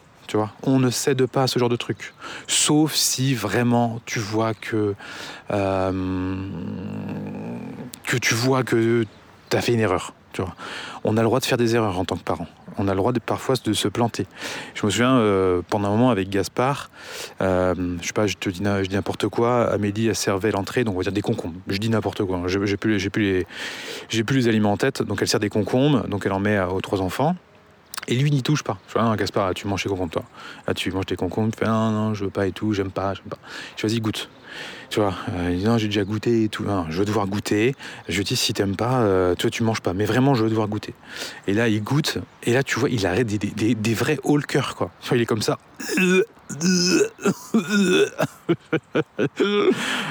On ne cède pas à ce genre de truc. Sauf si vraiment tu vois que euh, tu vois que tu as fait une erreur. Tu vois. On a le droit de faire des erreurs en tant que parent. On a le droit parfois de se planter. Je me souviens euh, pendant un moment avec Gaspard, euh, je sais pas, je te dis, je n'importe quoi. Amélie a servait l'entrée, donc on va dire des concombres. Je dis n'importe quoi. J'ai plus, plus les, les aliments en tête. Donc elle sert des concombres, donc elle en met aux trois enfants. Et lui n'y touche pas. Je Gaspard, tu manges tes concombres, toi. Là, tu manges tes concombres, tu fais, non, non, je veux pas et tout, j'aime pas, j'aime pas. Je vas-y, goûte. Tu vois, euh, il dit, non, j'ai déjà goûté et tout. Non, je veux devoir goûter. Je dis, si t'aimes pas, euh, toi, tu manges pas. Mais vraiment, je veux devoir goûter. Et là, il goûte. Et là, tu vois, il arrête des, vrais haut cœur, quoi. Il est comme ça. [LAUGHS]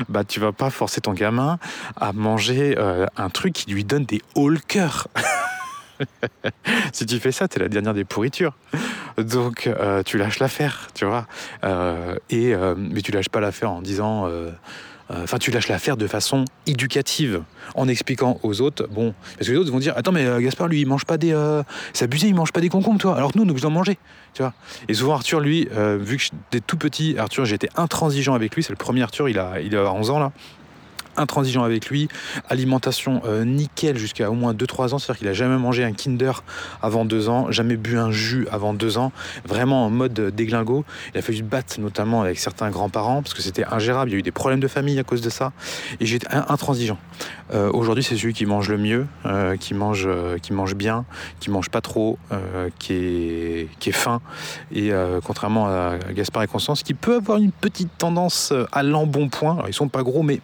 bah, tu vas pas forcer ton gamin à manger euh, un truc qui lui donne des haut [LAUGHS] cœur. Si tu fais ça, t'es la dernière des pourritures. Donc euh, tu lâches l'affaire, tu vois. Euh, et euh, mais tu lâches pas l'affaire en disant. Enfin, tu lâches l'affaire de façon éducative, en expliquant aux autres, bon, parce que les autres vont dire, attends, mais Gaspard, lui, il mange pas des, c'est abusé, il mange pas des concombres, toi. Alors que nous, nous en manger, tu vois. Et souvent, Arthur, lui, vu que j'étais tout petit, Arthur, j'étais intransigeant avec lui. C'est le premier Arthur, il a, il a 11 ans là intransigeant avec lui, alimentation euh, nickel jusqu'à au moins 2-3 ans, c'est-à-dire qu'il a jamais mangé un Kinder avant 2 ans, jamais bu un jus avant 2 ans, vraiment en mode déglingo. Il a fallu se battre notamment avec certains grands-parents parce que c'était ingérable, il y a eu des problèmes de famille à cause de ça, et j'étais intransigeant. Euh, aujourd'hui, c'est celui qui mange le mieux, euh, qui, mange, qui mange bien, qui mange pas trop, qui, est, fin, et contrairement à Gaspard et Constance, qui peut avoir une petite tendance à l'embonpoint, ils sont pas gros, mais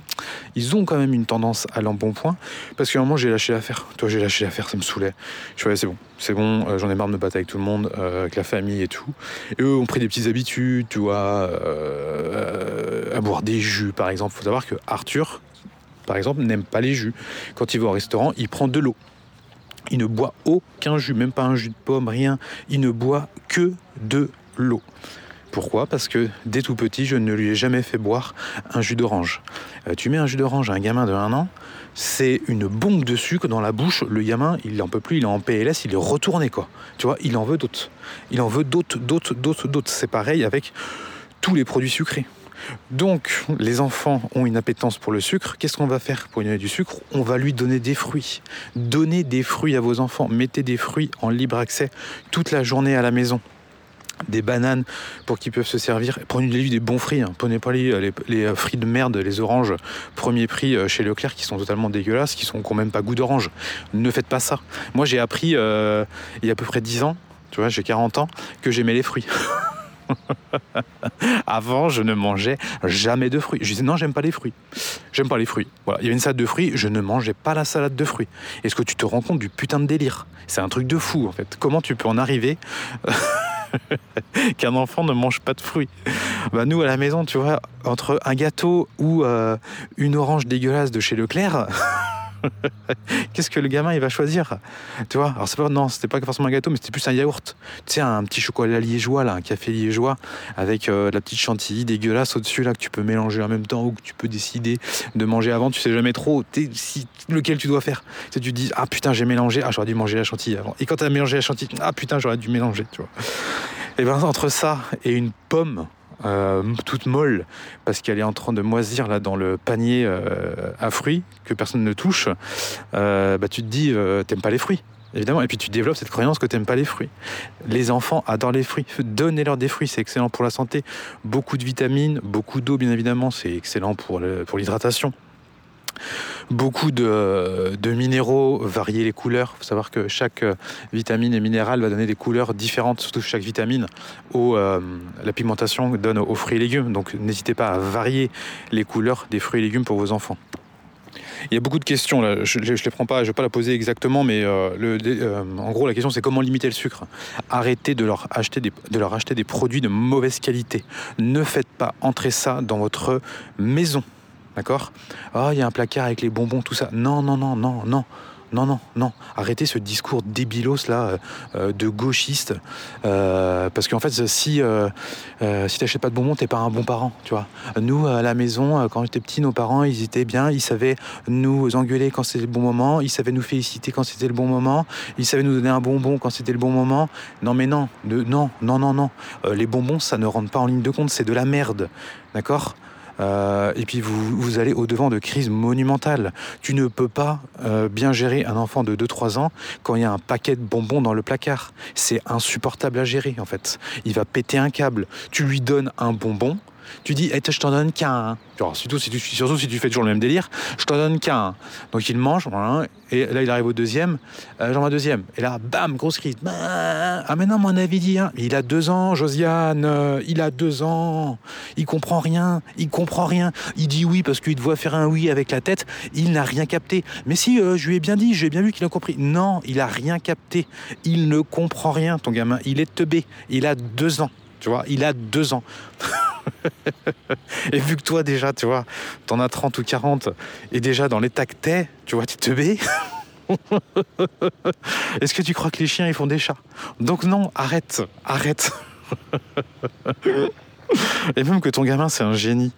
ils ont quand même une tendance à l'embonpoint. Parce qu'à un moment, j'ai lâché l'affaire. Toi, j'ai lâché l'affaire, ça me saoulait. Je suis c'est bon, c'est bon, euh, j'en ai marre de me battre avec tout le monde, euh, avec la famille et tout. Et eux ont pris des petites habitudes, tu vois, euh, à boire des jus, par exemple. faut savoir que Arthur, par exemple, n'aime pas les jus. Quand il va au restaurant, il prend de l'eau. Il ne boit aucun jus, même pas un jus de pomme, rien. Il ne boit que de l'eau. Pourquoi? Parce que dès tout petit, je ne lui ai jamais fait boire un jus d'orange. Euh, tu mets un jus d'orange à un gamin de 1 an, c'est une bombe de sucre dans la bouche. Le gamin, il n'en peut plus, il est en PLS, il est retourné quoi. Tu vois, il en veut d'autres. Il en veut d'autres, d'autres, d'autres, d'autres. C'est pareil avec tous les produits sucrés. Donc, les enfants ont une appétence pour le sucre. Qu'est-ce qu'on va faire pour lui donner du sucre? On va lui donner des fruits. Donnez des fruits à vos enfants. Mettez des fruits en libre accès toute la journée à la maison des bananes pour qu'ils peuvent se servir. Prenez-lui des bons fruits. Hein. Prenez pas les, fruits de merde, les oranges premier prix euh, chez Leclerc qui sont totalement dégueulasses, qui sont quand même pas goût d'orange. Ne faites pas ça. Moi j'ai appris euh, il y a à peu près 10 ans, tu vois, j'ai 40 ans, que j'aimais les fruits. [LAUGHS] [LAUGHS] Avant, je ne mangeais jamais de fruits. Je disais non, j'aime pas les fruits. J'aime pas les fruits. Voilà, il y avait une salade de fruits, je ne mangeais pas la salade de fruits. Est-ce que tu te rends compte du putain de délire? C'est un truc de fou en fait. Comment tu peux en arriver [LAUGHS] qu'un enfant ne mange pas de fruits? Bah nous à la maison, tu vois, entre un gâteau ou euh, une orange dégueulasse de chez Leclerc. [LAUGHS] [LAUGHS] Qu'est-ce que le gamin il va choisir Tu vois? Alors c'est pas non, c'était pas forcément un gâteau, mais c'était plus un yaourt. Tu sais, un petit chocolat liégeois là, un café liégeois avec euh, la petite chantilly dégueulasse au-dessus là que tu peux mélanger en même temps ou que tu peux décider de manger avant. Tu sais jamais trop si, lequel tu dois faire. Tu, te dis ah putain j'ai mélangé, ah j'aurais dû manger la chantilly avant. Et quand tu as mélangé la chantilly, ah putain j'aurais dû mélanger. Tu vois. Et ben entre ça et une pomme euh, toute molle parce qu'elle est en train de moisir là dans le panier euh, à fruits que personne ne touche, euh, bah, tu te dis t'aimes pas les fruits. Évidemment, et puis tu développes cette croyance que t'aimes pas les fruits. Les enfants adorent les fruits. Donnez-leur des fruits, c'est excellent pour la santé. Beaucoup de vitamines, beaucoup d'eau, bien évidemment, c'est excellent pour l'hydratation beaucoup de, minéraux, varier les couleurs. Il faut savoir que chaque euh, vitamine et minéral va donner des couleurs différentes, surtout chaque vitamine. Euh, la pigmentation donne aux fruits et légumes. Donc n'hésitez pas à varier les couleurs des fruits et légumes pour vos enfants. Il y a beaucoup de questions. Je ne les prends pas, je vais pas la poser exactement, mais euh, en gros la question c'est comment limiter le sucre? Arrêtez de leur acheter des produits de mauvaise qualité. Ne faites pas entrer ça dans votre maison. D'accord? Ah, il y a un placard avec les bonbons, tout ça. Non, non, non, non, non. Non, non, non. Arrêtez ce discours débilos là euh, euh, de gauchiste. Euh, parce qu'en fait, si, si t'achètes pas de bonbons, t'es pas un bon parent, tu vois. Nous, à la maison, quand j'étais petit, nos parents, ils étaient bien. Ils savaient nous engueuler quand c'était le bon moment. Ils savaient nous féliciter quand c'était le bon moment. Ils savaient nous donner un bonbon quand c'était le bon moment. Non, mais non, non, non, non, non. les bonbons, ça ne rentre pas en ligne de compte. C'est de la merde. D'accord? Euh, et puis vous, allez au-devant de crises monumentales. Tu ne peux pas euh, bien gérer un enfant de 2-3 ans quand il y a un paquet de bonbons dans le placard. C'est insupportable à gérer en fait. Il va péter un câble. Tu lui donnes un bonbon, tu dis, hey, je t'en donne qu'un. Surtout si, tu, surtout si tu fais toujours le même délire, je t'en donne qu'un. Donc il mange, et là il arrive au deuxième, euh, j'en un deuxième. Et là, bam, grosse crise. Bah, ah mais non, mon avis dit, hein. il a deux ans, Josiane, euh, il a deux ans, il comprend rien, il comprend rien. Il dit oui parce qu'il te voit faire un oui avec la tête, il n'a rien capté. Mais si, euh, je lui ai bien dit, j'ai bien vu qu'il a compris. Non, il a rien capté, il ne comprend rien, ton gamin, il est teubé, il a deux ans. Tu vois, il a deux ans. [LAUGHS] et vu que toi, déjà, tu vois, t'en as 30 ou 40, et déjà dans l'état que t'es, tu vois, tu te bais. [LAUGHS] Est-ce que tu crois que les chiens, ils font des chats? Donc non, arrête, arrête. [LAUGHS] Et même que ton gamin, c'est un génie,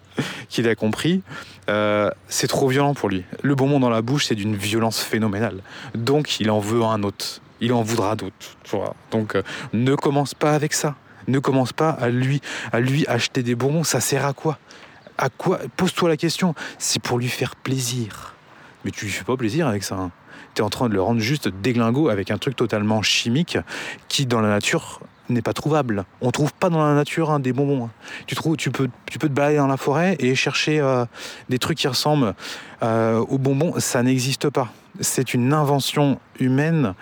qu'il a compris, euh, c'est trop violent pour lui. Le bonbon dans la bouche, c'est d'une violence phénoménale. Donc, il en veut un autre. Il en voudra d'autres. Donc, euh, ne commence pas avec ça ne commence pas à lui, à lui acheter des bonbons. Ça sert à quoi? À quoi? Pose-toi la question. C'est pour lui faire plaisir. Mais tu lui fais pas plaisir avec ça. Hein. Tu es en train de le rendre juste déglingo avec un truc totalement chimique qui, dans la nature, n'est pas trouvable. On trouve pas dans la nature hein, des bonbons. Hein. Tu, tu peux te balader dans la forêt et chercher euh, des trucs qui ressemblent euh, aux bonbons. Ça n'existe pas. C'est une invention humaine.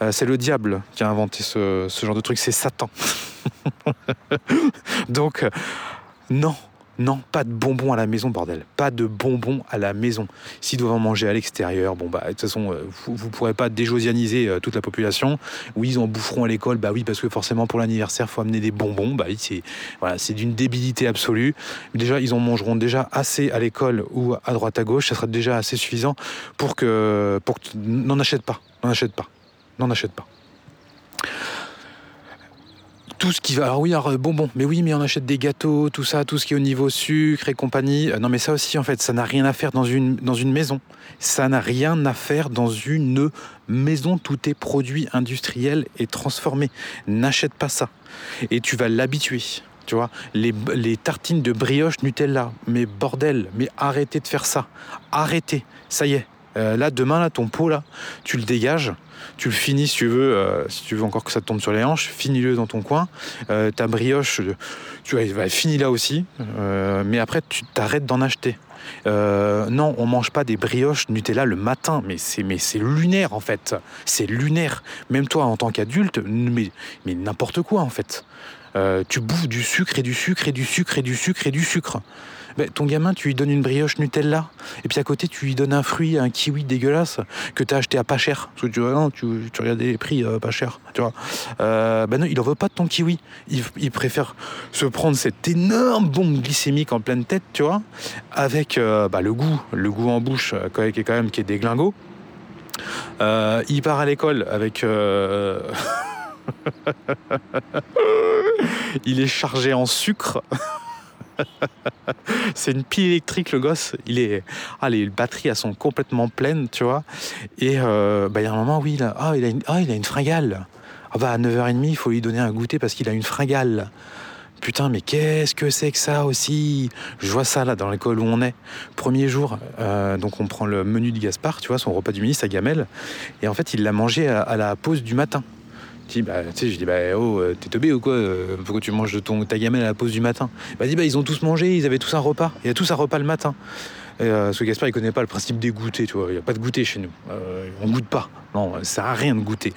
Euh, c'est le diable qui a inventé ce, ce genre de truc. C'est Satan. [LAUGHS] Donc, non, Non, pas de bonbons à la maison, bordel. Pas de bonbons à la maison. S'ils doivent en manger à l'extérieur, bon, bah, de toute façon, euh, vous ne pourrez pas déjosianiser euh, toute la population. Oui, ils en boufferont à l'école, bah oui, parce que forcément, pour l'anniversaire, il faut amener des bonbons. Bah oui, c'est d'une débilité absolue. Déjà, ils en mangeront déjà assez à l'école ou à droite à gauche. Ça sera déjà assez suffisant pour que. Pour que n'en achète pas. N'en achète pas. N'en achète pas tout ce qui va. Alors oui, alors, bonbon, mais oui, mais on achète des gâteaux, tout ça, tout ce qui est au niveau sucre et compagnie. Euh, non, mais ça aussi, en fait, ça n'a rien à faire dans une, dans une maison. Ça n'a rien à faire dans une maison. Tout est produit industriel et transformé. N'achète pas ça. Et tu vas l'habituer. Tu vois, les, les, tartines de brioche Nutella, mais bordel, mais arrêtez de faire ça. Arrêtez. Ça y est. Euh, là, demain, là, ton pot, là, tu le dégages tu le finis si tu veux, euh, si tu veux encore que ça te tombe sur les hanches, finis-le dans ton coin. Euh, ta brioche, tu vas finis là aussi, mais après tu t'arrêtes d'en acheter. non, on mange pas des brioches Nutella le matin, mais c'est mais c'est lunaire en fait. C'est lunaire. Même toi en tant qu'adulte, mais, mais n'importe quoi en fait. tu bouffes du sucre et du sucre et du sucre et du sucre et du sucre ton gamin, tu lui donnes une brioche Nutella, et puis à côté, tu lui donnes un fruit, un kiwi dégueulasse, que tu as acheté à pas cher. Tu, non, tu, les prix euh, pas cher, tu vois. Euh, ben non, il en veut pas de ton kiwi. Il, préfère se prendre cette énorme bombe glycémique en pleine tête, tu vois, avec euh, bah, le goût, le goût en bouche, qui est quand même qui est déglingo. il part à l'école avec. [LAUGHS] il est chargé en sucre. [LAUGHS] [LAUGHS] c'est une pile électrique, le gosse. Il est, ah, les batteries elles sont complètement pleines, tu vois. Et euh, bah, il y a un moment, là, ah, il, a une, ah, il a une fringale. Ah, bah, à 9h30, il faut lui donner un goûter parce qu'il a une fringale. Putain, mais qu'est-ce que c'est que ça aussi? Je vois ça dans l'école où on est. Premier jour, euh, donc on prend le menu de Gaspard, tu vois, son repas du ministre à gamelle. Et en fait, il l'a mangé à la pause du matin. Bah, je dis, bah, oh, euh, t'es teubé ou quoi euh, Pourquoi tu manges de ton, ta gamelle à la pause du matin? Bah, ils ont tous mangé, ils avaient tous un repas. Il y a tous un repas le matin. Euh, ce Gaspard, il connaît pas le principe des goûters, tu vois. Il n'y a pas de goûter chez nous. Euh, on goûte pas. Non, ça sert à rien de goûter.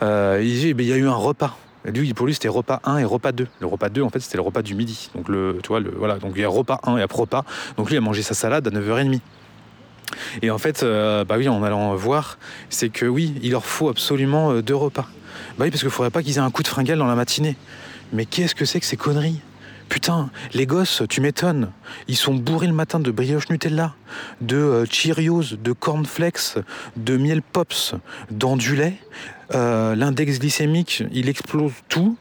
il dit, bah, il y a eu un repas. lui, pour lui, c'était repas 1 et repas 2. Le repas 2, en fait, c'était le repas du midi. Donc, le, le, voilà. Donc, il y a repas 1 et après repas. Donc, lui, il a mangé sa salade à 9h30. Et en fait, bah oui, en allant voir, c'est que oui, il leur faut absolument deux repas. Bah oui, parce qu'il faudrait pas qu'ils aient un coup de fringale dans la matinée. Mais qu'est-ce que c'est que ces conneries? Putain, les gosses, tu m'étonnes. Ils sont bourrés le matin de brioche Nutella, de euh, Cheerios, de cornflakes, de miel pops, d'andulets. Euh, l'index glycémique, il explose tout.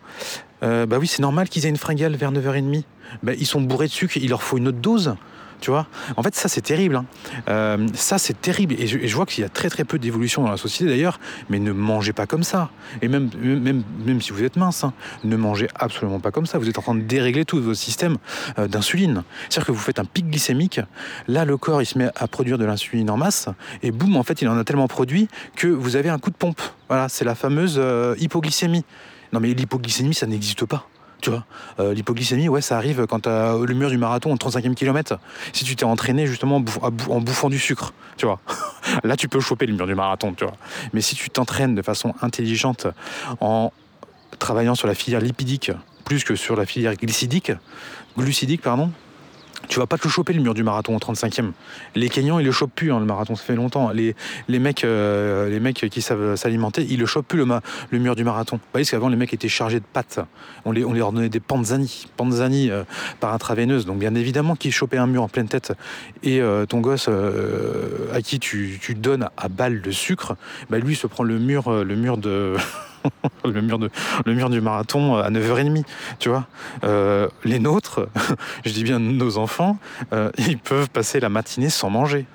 Euh, bah oui, c'est normal qu'ils aient une fringale vers 9h30. Bah, ils sont bourrés de sucre, il leur faut une autre dose. Tu vois? En fait, ça, c'est terrible. Hein. Euh, ça, c'est terrible. Et je, vois qu'il y a très, très peu d'évolution dans la société, d'ailleurs. Mais ne mangez pas comme ça. Et même, même, même si vous êtes mince, hein, ne mangez absolument pas comme ça. Vous êtes en train de dérégler tout votre système euh, d'insuline. C'est-à-dire que vous faites un pic glycémique. Là, le corps, il se met à produire de l'insuline en masse. Et boum, en fait, il en a tellement produit que vous avez un coup de pompe. Voilà, c'est la fameuse euh, hypoglycémie. Non, mais l'hypoglycémie, ça n'existe pas. Tu vois, euh, l'hypoglycémie, ouais, ça arrive quand tu as le mur du marathon au 35e kilomètre. Si tu t'es entraîné justement en bouffant du sucre, tu vois. [LAUGHS] Là, tu peux choper le mur du marathon, tu vois. Mais si tu t'entraînes de façon intelligente en travaillant sur la filière lipidique plus que sur la filière glycidique, glucidique, pardon, tu vas pas le choper le mur du marathon au 35e. Les Kenyans, ils le chopent plus, hein, le marathon, ça fait longtemps. Les, les, mecs, euh, les mecs qui savent s'alimenter, ils le chopent plus le, le mur du marathon. Vous voyez, qu'avant, les mecs étaient chargés de pâtes. On, les, on leur donnait des panzani, panzani euh, par intraveineuse. Donc, bien évidemment, qu'ils chopaient un mur en pleine tête et euh, ton gosse à qui tu, tu, donnes à balle de sucre, bah, lui se prend le mur, le mur de. [LAUGHS] [LAUGHS] le, mur du marathon à 9h30, tu vois. Euh, les nôtres, [LAUGHS] je dis bien nos enfants, euh, ils peuvent passer la matinée sans manger.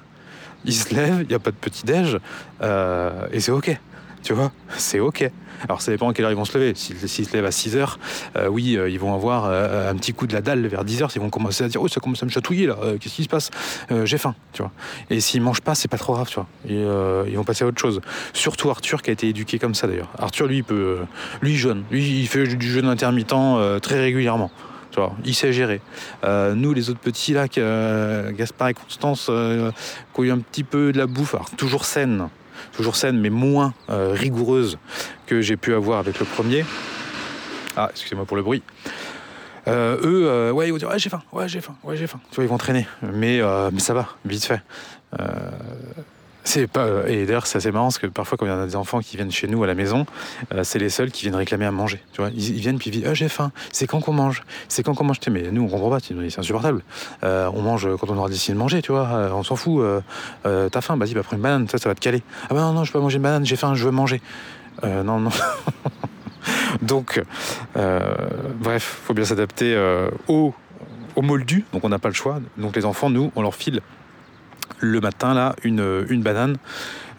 Ils se lèvent, il n'y a pas de petit-déj, euh, et c'est OK, tu vois, c'est OK. Alors ça dépend à quelle heure ils vont se lever. S'ils se lèvent à 6 heures, euh, oui, euh, ils vont avoir euh, un petit coup de la dalle vers 10 heures. Ils vont commencer à dire, oh, ça commence à me chatouiller là, qu'est-ce qui se passe? J'ai faim, tu vois. Et s'ils mangent pas, c'est pas trop grave, tu vois. ils vont passer à autre chose. Surtout Arthur qui a été éduqué comme ça d'ailleurs. Arthur, lui, il peut, lui, il jeûne. Lui, il fait du jeûne intermittent très régulièrement. Tu vois, il sait gérer. nous, les autres petits là, Gaspard et Constance, qui ont eu un petit peu de la bouffe, alors toujours saine, toujours saine, mais moins rigoureuse que j'ai pu avoir avec le premier. Ah, excusez-moi pour le bruit. Euh, eux, euh, ouais, ils vont dire ouais j'ai faim, ouais j'ai faim, ouais j'ai faim. Tu vois, ils vont traîner, mais euh, mais ça va, vite fait. Et d'ailleurs c'est assez marrant parce que parfois quand il y a des enfants qui viennent chez nous à la maison, euh, c'est les seuls qui viennent réclamer à manger. Tu vois, ils, viennent puis ils disent ah j'ai faim. C'est quand qu'on mange? C'est quand qu'on mange? Mais nous on comprend pas. C'est insupportable. Euh, on mange quand on aura décidé de manger. Tu vois, Euh, on s'en fout. T'as faim? Vas-y, bah prends une banane. Ça, ça va te caler. Ah bah non non, je peux pas manger une banane. J'ai faim. Je veux manger. Non non. [LAUGHS] Donc, bref, faut bien s'adapter au, au moldu. Donc, on n'a pas le choix. Donc, les enfants, nous, on leur file le matin, là, une, banane.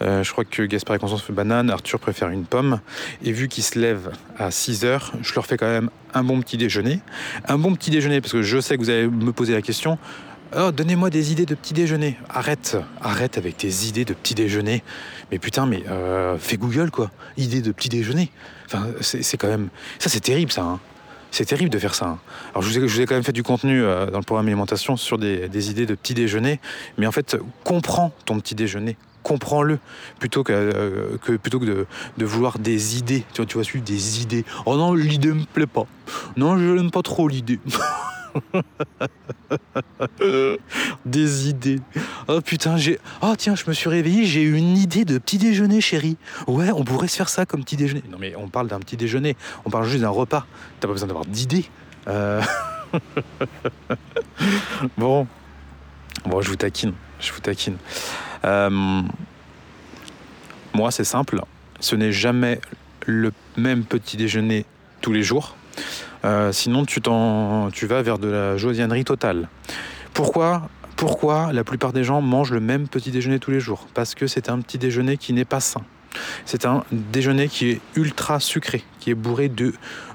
Euh, je crois que Gaspard et Constance fait banane, Arthur préfère une pomme. Et vu qu'ils se lèvent à 6 heures, je leur fais quand même un bon petit déjeuner. Un bon petit déjeuner, parce que je sais que vous allez me poser la question. Oh, donnez-moi des idées de petit déjeuner. Arrête, arrête avec tes idées de petit déjeuner. Mais putain, mais euh, fais Google quoi. Idées de petit déjeuner. Enfin, c'est c'est quand même. Ça, c'est terrible ça. hein. C'est terrible de faire ça. hein. Alors, je vous, ai, quand même fait du contenu euh, dans le programme alimentation sur des, idées de petit déjeuner. Mais en fait, comprends ton petit déjeuner. Comprends-le plutôt que, euh, plutôt que de, de vouloir des idées. Tu vois, tu vas suivre des idées. Oh non, l'idée me plaît pas. Non, je n'aime pas trop l'idée. [LAUGHS] [LAUGHS] des idées. Oh putain, j'ai. Oh tiens, je me suis réveillé, j'ai eu une idée de petit déjeuner, chérie. Ouais, on pourrait se faire ça comme petit déjeuner. Non mais on parle d'un petit déjeuner, on parle juste d'un repas. T'as pas besoin d'avoir d'idées. Euh, [LAUGHS] bon. Bon, je vous taquine. Je vous taquine. Euh, Moi, c'est simple. Ce n'est jamais le même petit déjeuner tous les jours. Euh, sinon, tu, vas vers de la josianerie totale. Pourquoi Pourquoi la plupart des gens mangent le même petit déjeuner tous les jours? Parce que c'est un petit déjeuner qui n'est pas sain. C'est un déjeuner qui est ultra sucré, qui est bourré de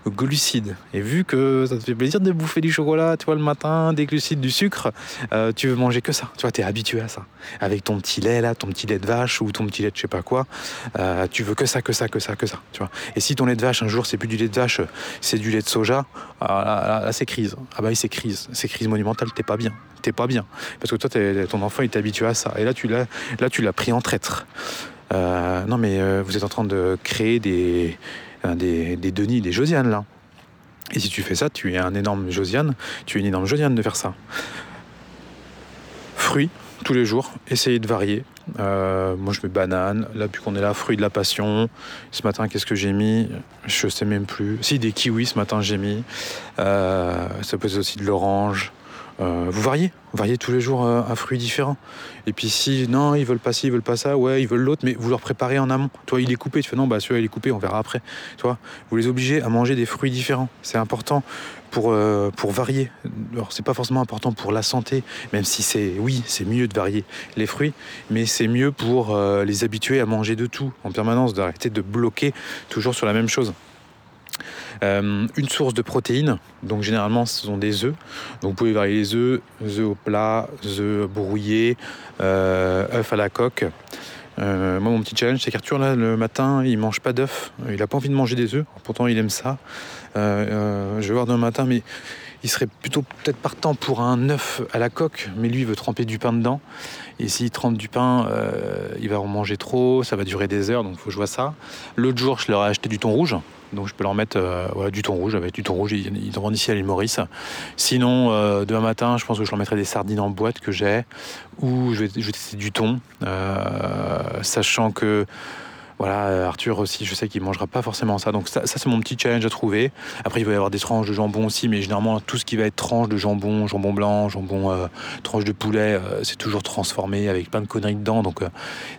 glucides. Et vu que ça te fait plaisir de bouffer du chocolat, tu le matin, des glucides, du sucre, euh, tu veux manger que ça. Tu vois, tu es habitué à ça. Avec ton petit lait, là, ton petit lait de vache ou ton petit lait de je sais pas quoi, euh, tu veux que ça, que ça, que ça, que ça. Tu vois. Et si ton lait de vache, un jour, c'est plus du lait de vache, c'est du lait de soja, ah, là, c'est crise. Ah bah oui, c'est crise. C'est crise monumentale, t'es pas bien. T'es pas bien. Parce que toi, t'es- ton enfant, il habitué à ça. Et là, tu l'as pris en traître. Euh, non, mais euh, vous êtes en train de créer des, euh, des, des Denis, des Josiane, là. Et si tu fais ça, tu es un énorme Josiane. Tu es une énorme Josiane de faire ça. Fruits, tous les jours. Essayez de varier. Moi, je mets banane. Là, depuis qu'on est là, fruits de la passion. Ce matin, qu'est-ce que j'ai mis? Je sais même plus. Si, des kiwis, ce matin, j'ai mis. Ça peut aussi de l'orange. Euh, vous variez, variez tous les jours euh, un fruit différent. Et puis si non, ils veulent pas ci, ils veulent pas ça, ouais, ils veulent l'autre, mais vous leur préparez en amont. Toi, il est coupé, tu fais non, bah celui-là il est coupé, on verra après. Vous les obligez à manger des fruits différents. C'est important pour euh, pour varier. Alors c'est pas forcément important pour la santé, même si c'est oui, c'est mieux de varier les fruits, mais c'est mieux pour les habituer à manger de tout en permanence, d'arrêter de bloquer toujours sur la même chose. Euh, une source de protéines, donc généralement ce sont des œufs. Donc vous pouvez varier les œufs, œufs au plat, œufs brouillés, euh, œufs à la coque. Euh, moi mon petit challenge c'est qu'Arthur là le matin il mange pas d'œufs, il a pas envie de manger des œufs, pourtant il aime ça. Je vais voir demain matin mais il serait plutôt peut-être partant pour un œuf à la coque, mais lui il veut tremper du pain dedans. Et s'il trempe du pain, il va en manger trop, ça va durer des heures, donc il faut que je vois ça. L'autre jour, je leur ai acheté du thon rouge, donc je peux leur mettre euh, du thon rouge, avec du thon rouge, ils, ils en ici à l'île Maurice. Sinon, euh, demain matin, je pense que je leur mettrai des sardines en boîte que j'ai, ou je vais, je vais tester du thon, euh, sachant que voilà, euh, Arthur aussi, je sais qu'il mangera pas forcément ça. Donc ça, c'est mon petit challenge à trouver. Après, il va y avoir des tranches de jambon aussi, mais généralement tout ce qui va être tranche de jambon, jambon blanc, jambon euh, tranche de poulet, euh, c'est toujours transformé avec plein de conneries dedans. Donc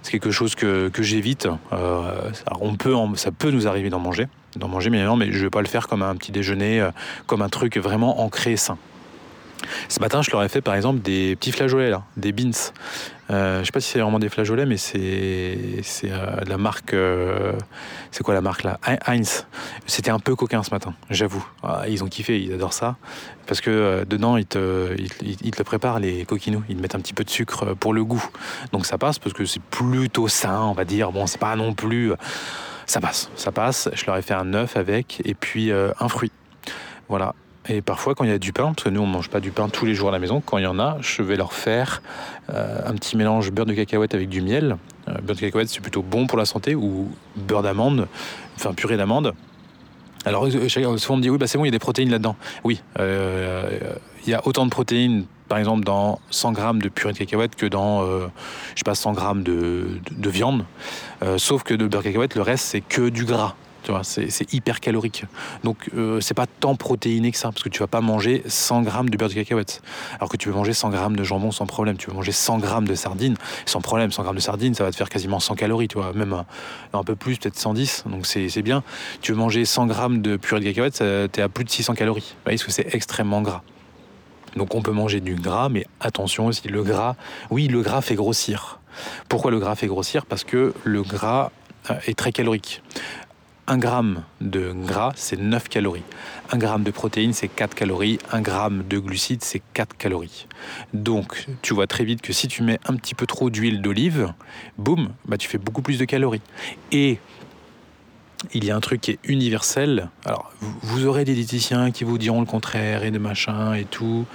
c'est quelque chose que, j'évite. On peut, ça peut nous arriver d'en manger, mais je vais pas le faire comme un petit déjeuner, comme un truc vraiment ancré sain. Ce matin, je leur ai fait par exemple des petits flageolets, des beans. Euh, je sais pas si c'est vraiment des flageolets, mais c'est euh, de la marque. euh, c'est quoi la marque là? Hein- Heinz. C'était un peu coquin ce matin, j'avoue. Ah, ils ont kiffé, ils adorent ça. Parce que euh, dedans, ils te, ils, ils- te préparent, les coquinous. Ils te mettent un petit peu de sucre pour le goût. Donc ça passe parce que c'est plutôt sain, on va dire. Bon, c'est pas non plus. Ça passe, ça passe. Je leur ai fait un œuf avec et puis un fruit. Voilà. Et parfois, quand il y a du pain, parce que nous, on mange pas du pain tous les jours à la maison, quand il y en a, je vais leur faire euh, un petit mélange beurre de cacahuète avec du miel. Euh, beurre de cacahuète, c'est plutôt bon pour la santé, ou beurre d'amande, enfin purée d'amande, Alors, souvent on me dit, oui, bah, c'est bon, il y a des protéines là-dedans. Oui, il y a autant de protéines par exemple dans 100 grammes de purée de cacahuètes que dans je sais pas 100 grammes de, viande sauf que de beurre de cacahuète le reste c'est que du gras c'est hyper calorique. Donc, euh, c'est pas tant protéiné que ça, parce que tu vas pas manger 100 grammes de beurre de cacahuète. Alors que tu peux manger 100 grammes de jambon sans problème. Tu peux manger 100 grammes de sardines sans problème. 100 grammes de sardines, ça va te faire quasiment 100 calories, tu vois, même un, peu plus, peut-être 110. Donc, c'est bien. Tu veux manger 100 grammes de purée de cacahuète, tu es à plus de 600 calories. Parce que c'est extrêmement gras. Donc, on peut manger du gras, mais attention aussi, le gras, oui, le gras fait grossir. Pourquoi le gras fait grossir? Parce que le gras euh, est très calorique. 1 gramme de gras, c'est 9 calories. 1 gramme de protéines, c'est 4 calories. 1 gramme de glucides, c'est 4 calories. Donc, tu vois très vite que si tu mets un petit peu trop d'huile d'olive, boum, bah, tu fais beaucoup plus de calories. Et il y a un truc qui est universel. Alors, vous aurez des diététiciens qui vous diront le contraire et de machin et tout.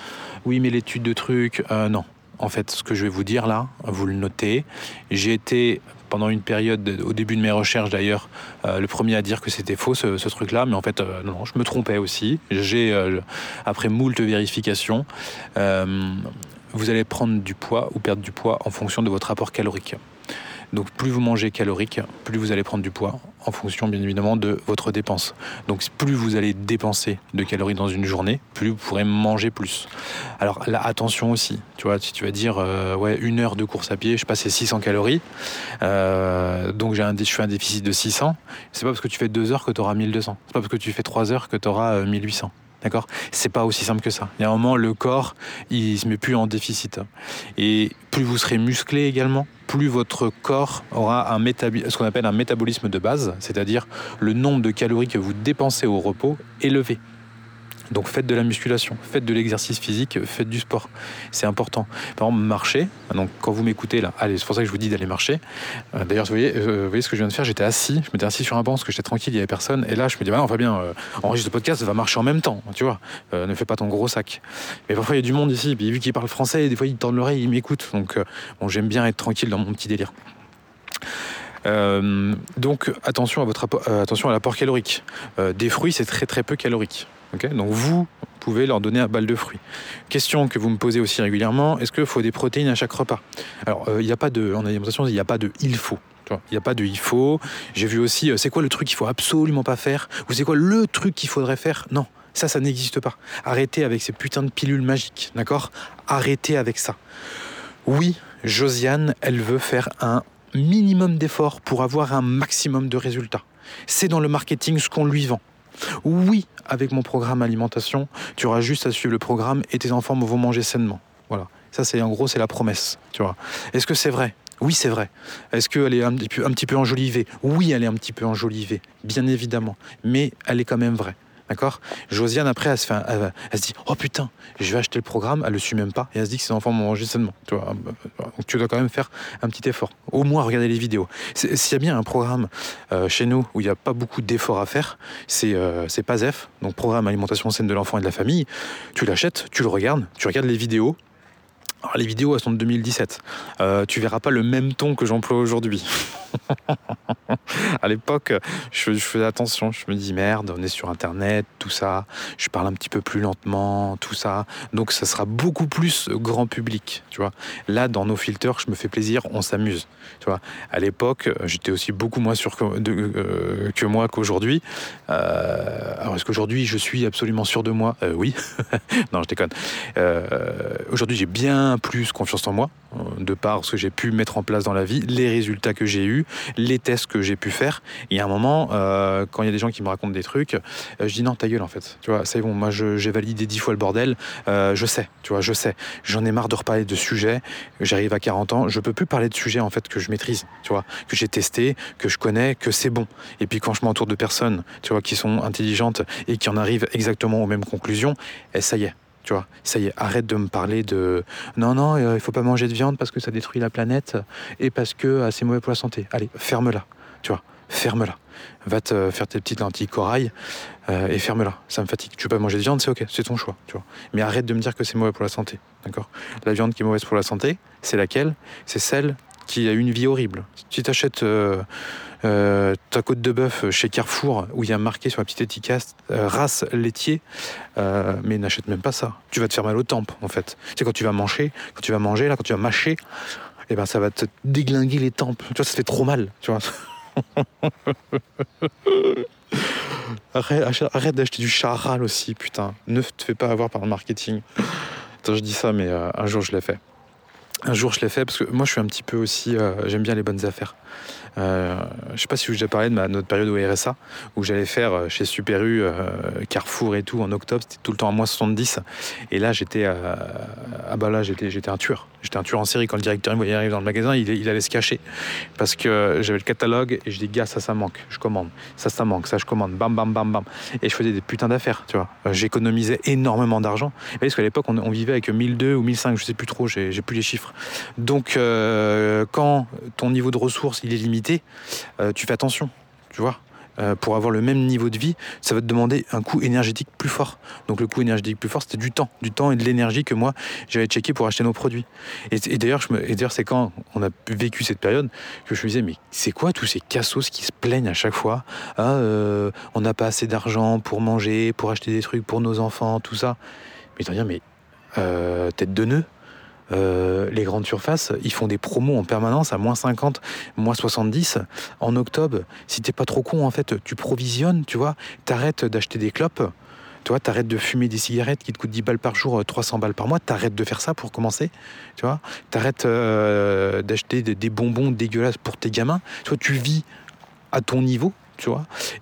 Oui, mais l'étude de trucs, euh, non. En fait, ce que je vais vous dire là, vous le notez. J'ai été pendant une période, au début de mes recherches d'ailleurs, euh, le premier à dire que c'était faux ce, truc-là, mais en fait, euh, non, je me trompais aussi. J'ai, euh, après moult vérifications, vous allez prendre du poids ou perdre du poids en fonction de votre apport calorique. Donc plus vous mangez calorique, plus vous allez prendre du poids en fonction bien évidemment de votre dépense. Donc plus vous allez dépenser de calories dans une journée, plus vous pourrez manger plus. Alors attention aussi, tu vois, si tu vas dire euh, ouais une heure de course à pied, je passe 600 calories, euh, donc j'ai un, je fais un déficit de 600, c'est pas parce que tu fais 2 heures que tu auras 1200, c'est pas parce que tu fais 3 heures que tu auras 1800. D'accord? C'est pas aussi simple que ça. Il y a un moment, le corps, il se met plus en déficit. Et plus vous serez musclé également, plus votre corps aura un ce qu'on appelle un métabolisme de base, c'est-à-dire le nombre de calories que vous dépensez au repos élevé. Donc faites de la musculation, faites de l'exercice physique, faites du sport. C'est important. Par exemple, marcher. Donc quand vous m'écoutez là, allez, c'est pour ça que je vous dis d'aller marcher. Euh, d'ailleurs, vous voyez, euh, vous voyez ce que je viens de faire? J'étais assis, je m'étais assis sur un banc parce que j'étais tranquille, il n'y avait personne. Et là, je me dis, bah non, Fabien, euh, enregistre le podcast, va marcher en même temps, tu vois. Euh, ne fais pas ton gros sac. Mais parfois, il y a du monde ici, puis vu qu'il parle français, des fois, il tendent l'oreille, il m'écoute. Donc, bon, j'aime bien être tranquille dans mon petit délire. donc attention à votre attention à l'apport calorique. des fruits c'est très très peu calorique. Donc vous pouvez leur donner un bal de fruits. Question que vous me posez aussi régulièrement, est-ce qu'il faut des protéines à chaque repas? Alors euh, il n'y a pas de, en alimentation, il n'y a pas de il faut. Il n'y a pas de il faut. J'ai vu aussi, euh, c'est quoi le truc qu'il faut absolument pas faire? Ou c'est quoi le truc qu'il faudrait faire? Non, ça, ça n'existe pas. Arrêtez avec ces putains de pilules magiques, d'accord? Arrêtez avec ça. Oui, Josiane, elle veut faire un minimum d'efforts pour avoir un maximum de résultats. C'est dans le marketing ce qu'on lui vend. Oui, avec mon programme alimentation, tu auras juste à suivre le programme et tes enfants vont manger sainement. Voilà. Ça, c'est en gros, c'est la promesse. Tu vois. Est-ce que c'est vrai? Oui, c'est vrai. Est-ce qu'elle est un petit, peu, un petit peu enjolivée? Oui, elle est un petit peu enjolivée, bien évidemment. Mais elle est quand même vraie. D'accord? Josiane, après, elle se, dit Oh putain, je vais acheter le programme. Elle le suit même pas. Et elle se dit que ses enfants vont manger sainement. Tu Donc tu dois quand même faire un petit effort. Au moins, regarder les vidéos. S'il y a bien un programme euh, chez nous où il n'y a pas beaucoup d'efforts à faire, c'est euh, PASEF, donc Programme Alimentation Saine de l'Enfant et de la Famille. Tu l'achètes, tu le regardes, tu regardes les vidéos, alors, les vidéos, elles sont de 2017. Euh, tu verras pas le même ton que j'emploie aujourd'hui. [LAUGHS] à l'époque, je, faisais attention. Je me dis merde, on est sur Internet, tout ça. Je parle un petit peu plus lentement, tout ça. Donc, ça sera beaucoup plus grand public, tu vois. Là, dans nos filters, je me fais plaisir, on s'amuse, tu vois. À l'époque, j'étais aussi beaucoup moins sûr que, euh, moi qu'aujourd'hui. Euh, alors, est-ce qu'aujourd'hui, je suis absolument sûr de moi? Oui. [LAUGHS] non, je déconne. aujourd'hui, j'ai bien plus confiance en moi, euh, de par ce que j'ai pu mettre en place dans la vie, les résultats que j'ai eus, les tests que j'ai pu faire. Et à un moment, euh, quand il y a des gens qui me racontent des trucs, euh, je dis non, ta gueule en fait. Tu vois, c'est bon, moi j'ai validé dix fois le bordel, je sais, tu vois, je sais. J'en ai marre de reparler de sujets, j'arrive à 40 ans, je peux plus parler de sujets en fait que je maîtrise, tu vois, que j'ai testé, que je connais, que c'est bon. Et puis quand je m'entoure de personnes, tu vois, qui sont intelligentes et qui en arrivent exactement aux mêmes conclusions, eh, ça y est, tu vois, ça y est, arrête de me parler de non, non, euh, il faut pas manger de viande parce que ça détruit la planète et parce que euh, c'est mauvais pour la santé. Allez, ferme-la, tu vois, ferme-la. Va te faire tes petites lentilles corail euh, et ferme-la. Ça me fatigue. Tu veux pas manger de viande, c'est ok, c'est ton choix, tu vois. Mais arrête de me dire que c'est mauvais pour la santé, d'accord? La viande qui est mauvaise pour la santé, c'est laquelle? C'est celle qui a une vie horrible. Si tu t'achètes euh, ta côte de bœuf chez Carrefour où il y a marqué sur la petite étiquette euh, race laitier, euh, mais n'achète même pas ça. Tu vas te faire mal aux tempes en fait. C'est quand tu vas manger, quand tu vas manger là, quand tu vas mâcher, et eh ben ça va te déglinguer les tempes. Tu vois, ça fait trop mal. Tu vois. [LAUGHS] arrête, d'acheter du charal aussi, putain. Ne te fais pas avoir par le marketing. Je dis ça, mais un jour je l'ai fait. Un jour, je l'ai fait parce que moi, je suis un petit peu aussi. Euh, j'aime bien les bonnes affaires. Euh, je sais pas si vous déjà parlé de ma, notre période au RSA, où j'allais faire euh, chez Super U, euh, Carrefour et tout, en octobre, c'était tout le temps à moins 70. Et là, j'étais. ah bah là, j'étais, un tueur. J'étais un tueur en série. Quand le directeur voyait arriver dans le magasin, il, il allait se cacher. Parce que j'avais le catalogue et je dis, gars, ça, ça manque, je commande. Ça, ça manque, ça, je commande. Bam, bam, bam, bam. Et je faisais des putains d'affaires, tu vois. J'économisais énormément d'argent. Parce qu'à l'époque, on, vivait avec 1002 ou 1005, je sais plus trop, j'ai, plus les chiffres. Donc, euh, quand ton niveau de ressources, il est limité, euh, tu fais attention, tu vois. Euh, pour avoir le même niveau de vie, ça va te demander un coût énergétique plus fort. Donc le coût énergétique plus fort, c'était du temps, du temps et de l'énergie que moi j'avais checké pour acheter nos produits. Et, et d'ailleurs, c'est quand on a vécu cette période que je me disais mais c'est quoi tous ces cassos qui se plaignent à chaque fois ah, euh, On n'a pas assez d'argent pour manger, pour acheter des trucs pour nos enfants, tout ça. Mais dire mais tête de nœud, euh, les grandes surfaces, ils font des promos en permanence à moins 50, moins 70 en octobre. Si t'es pas trop con, en fait, tu provisionnes, tu vois, t'arrêtes d'acheter des clopes. Tu vois, t'arrêtes de fumer des cigarettes qui te coûtent 10 balles par jour, 300 balles par mois, t'arrêtes de faire ça pour commencer, tu vois. T'arrêtes euh, d'acheter des bonbons dégueulasses pour tes gamins. Toi, tu vis à ton niveau,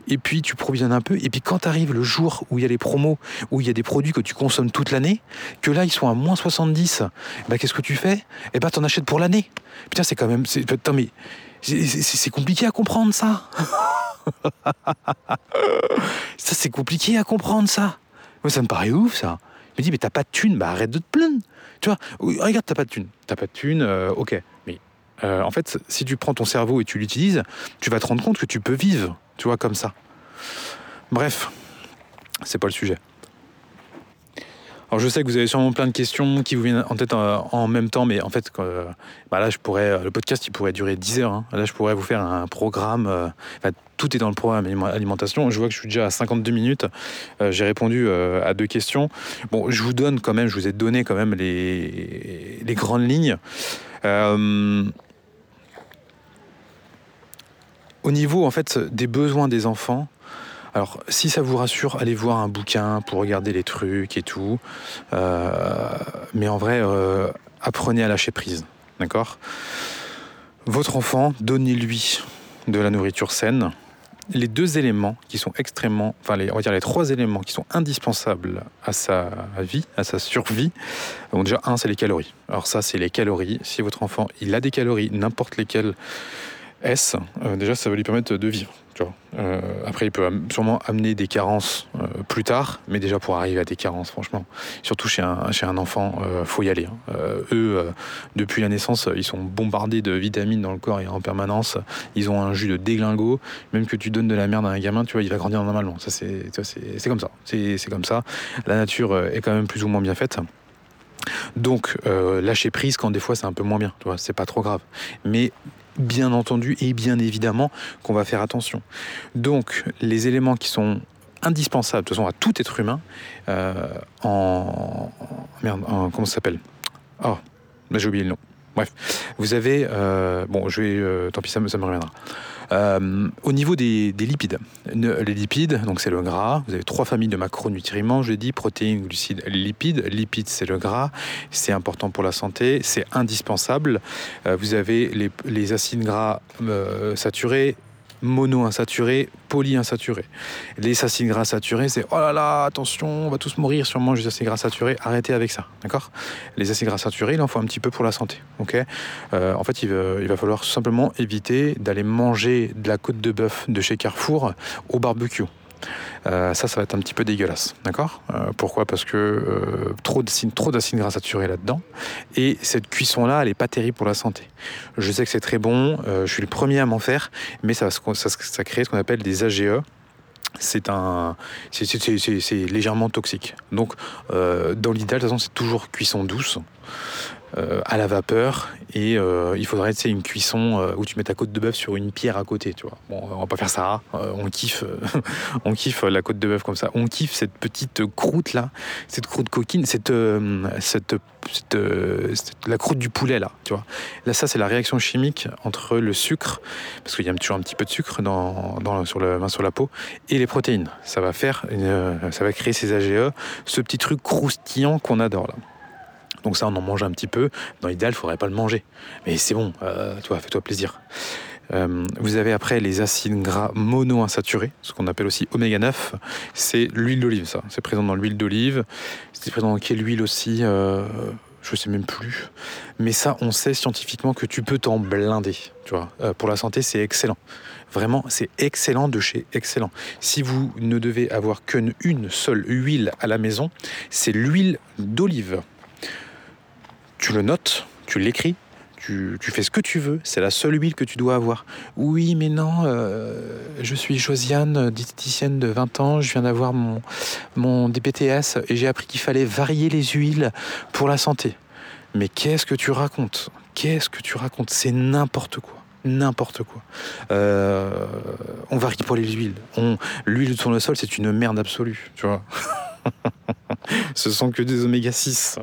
Et puis tu provisionnes un peu. Et puis quand arrive le jour où il y a les promos, où il y a des produits que tu consommes toute l'année, que là ils sont à moins 70, bah qu'est-ce que tu fais? Eh bah t'en achètes pour l'année. Putain, c'est quand même. Putain, mais c'est compliqué à comprendre ça. [LAUGHS] ça, c'est compliqué à comprendre ça. Ça me paraît ouf ça. Je me dis, mais t'as pas de thune, bah arrête de te plaindre. Tu vois, regarde, t'as pas de thune. T'as pas de thune, euh, ok. Euh, en fait, si tu prends ton cerveau et tu l'utilises, tu vas te rendre compte que tu peux vivre, tu vois, comme ça. Bref, c'est pas le sujet. Alors je sais que vous avez sûrement plein de questions qui vous viennent en tête euh, en, même temps, mais en fait, euh, bah là, je pourrais, le podcast, il pourrait durer 10 heures. Hein. Là, je pourrais vous faire un programme. tout est dans le programme alimentation. Je vois que je suis déjà à 52 minutes. J'ai répondu à deux questions. Bon, je vous donne quand même, je vous ai donné quand même les grandes lignes. Au niveau en fait des besoins des enfants, alors si ça vous rassure, allez voir un bouquin pour regarder les trucs et tout. Euh, mais en vrai, euh, apprenez à lâcher prise, d'accord? Votre enfant, donnez-lui de la nourriture saine. Les deux éléments qui sont extrêmement, enfin les, les trois éléments qui sont indispensables à sa vie, à sa survie. Donc déjà un, c'est les calories. Alors ça, c'est les calories. Si votre enfant il a des calories, n'importe lesquelles S, euh, déjà ça va lui permettre de vivre. Euh, après, il peut sûrement amener des carences euh, plus tard, mais déjà pour arriver à des carences, franchement, surtout chez un, chez un enfant, faut y aller. Hein. Eux, depuis la naissance, ils sont bombardés de vitamines dans le corps et en permanence. Ils ont un jus de déglingo. Même que tu donnes de la merde à un gamin, tu vois, il va grandir normalement. Ça, c'est, comme ça. C'est comme ça. La nature est quand même plus ou moins bien faite. Donc, lâcher prise quand des fois c'est un peu moins bien, tu vois, c'est pas trop grave. Mais bien entendu et bien évidemment qu'on va faire attention. Donc les éléments qui sont indispensables de toute à tout être humain euh, en comment ça s'appelle? Oh j'ai oublié le nom bref vous avez euh, bon je vais euh, tant pis ça me, ça me reviendra euh, au niveau des, des, lipides, les lipides, donc c'est le gras. Vous avez trois familles de macronutriments, je l'ai dit, protéines, glucides, lipides. Lipides, c'est le gras, c'est important pour la santé, c'est indispensable. Vous avez les, acides gras saturés, monoinsaturés, polyinsaturés. Les acides gras saturés, c'est oh là là, attention, on va tous mourir si on mange des acides gras saturés. Arrêtez avec ça, d'accord? Les acides gras saturés, il en faut un petit peu pour la santé, ok? Euh, En fait, il va, il va falloir simplement éviter d'aller manger de la côte de bœuf de chez Carrefour au barbecue. Euh, ça, ça va être un petit peu dégueulasse, d'accord euh, Pourquoi? Parce que euh, trop d'acide trop gras saturés là-dedans, et cette cuisson-là, elle est pas terrible pour la santé. Je sais que c'est très bon, je suis le premier à m'en faire, mais ça, crée ce qu'on appelle des AGE, c'est légèrement toxique. Donc, dans l'idéal, de toute façon, c'est toujours cuisson douce. Euh, à la vapeur et euh, il faudrait c'est une cuisson euh, où tu mets ta côte de bœuf sur une pierre à côté tu vois. Bon on va pas faire ça on kiffe [LAUGHS] on kiffe la côte de bœuf comme ça. On kiffe cette petite croûte là cette croûte coquine cette cette, la croûte du poulet là tu vois. Là ça c'est la réaction chimique entre le sucre parce qu'il y a toujours un petit peu de sucre dans, dans sur sur la peau et les protéines. Ça va faire ça va créer ces AGE ce petit truc croustillant qu'on adore là donc ça, on en mange un petit peu. Dans l'idéal, il faudrait pas le manger. Mais c'est bon, euh, fais-toi plaisir. Euh, vous avez après les acides gras monoinsaturés, ce qu'on appelle aussi oméga 9. C'est l'huile d'olive, ça. C'est présent dans l'huile d'olive. C'est présent dans quelle huile aussi euh, Je sais même plus. Mais ça, on sait scientifiquement que tu peux t'en blinder. Euh, pour la santé, c'est excellent. Vraiment, c'est excellent de chez excellent. Si vous ne devez avoir qu'une seule huile à la maison, c'est l'huile d'olive tu le notes, tu l'écris, tu, fais ce que tu veux, c'est la seule huile que tu dois avoir. Oui, mais non, euh, je suis Josiane, diététicienne de 20 ans, je viens d'avoir mon, mon DPTS et j'ai appris qu'il fallait varier les huiles pour la santé. Mais qu'est-ce que tu racontes? Qu'est-ce que tu racontes? C'est n'importe quoi n'importe quoi. Euh, on varie pas les huiles. l'huile de tournesol, c'est une merde absolue, tu vois. [LAUGHS] [LAUGHS] Ce sont que des oméga 6.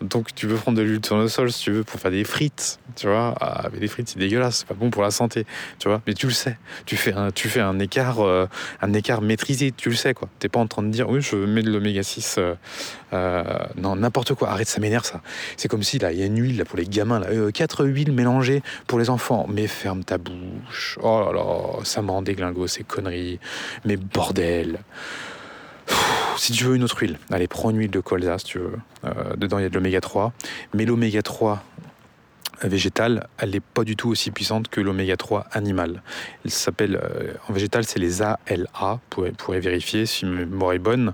Donc tu peux prendre de l'huile sur le sol si tu veux pour faire des frites, tu vois. Ah, mais les frites c'est dégueulasse, c'est pas bon pour la santé, tu vois. Mais tu le sais, tu fais un, tu fais un écart, euh, un écart maîtrisé, tu le sais quoi. T'es pas en train de dire oui je mets de l'oméga 6, euh, euh, non n'importe quoi. Arrête, ça m'énerve ça. C'est comme si là il y a une huile là pour les gamins là, quatre huiles mélangées pour les enfants. Mais ferme ta bouche. Oh là là, ça me rend déglingo ces conneries. Mais bordel si tu veux une autre huile, allez, prends une huile de colza si tu veux. Euh, dedans, il y a de l'oméga 3. Mais l'oméga 3 végétale, elle n'est pas du tout aussi puissante que l'oméga 3 animal. Elle s'appelle, euh, en végétal, c'est les ALA, vous pourrez, vérifier si ma mémoire est bonne.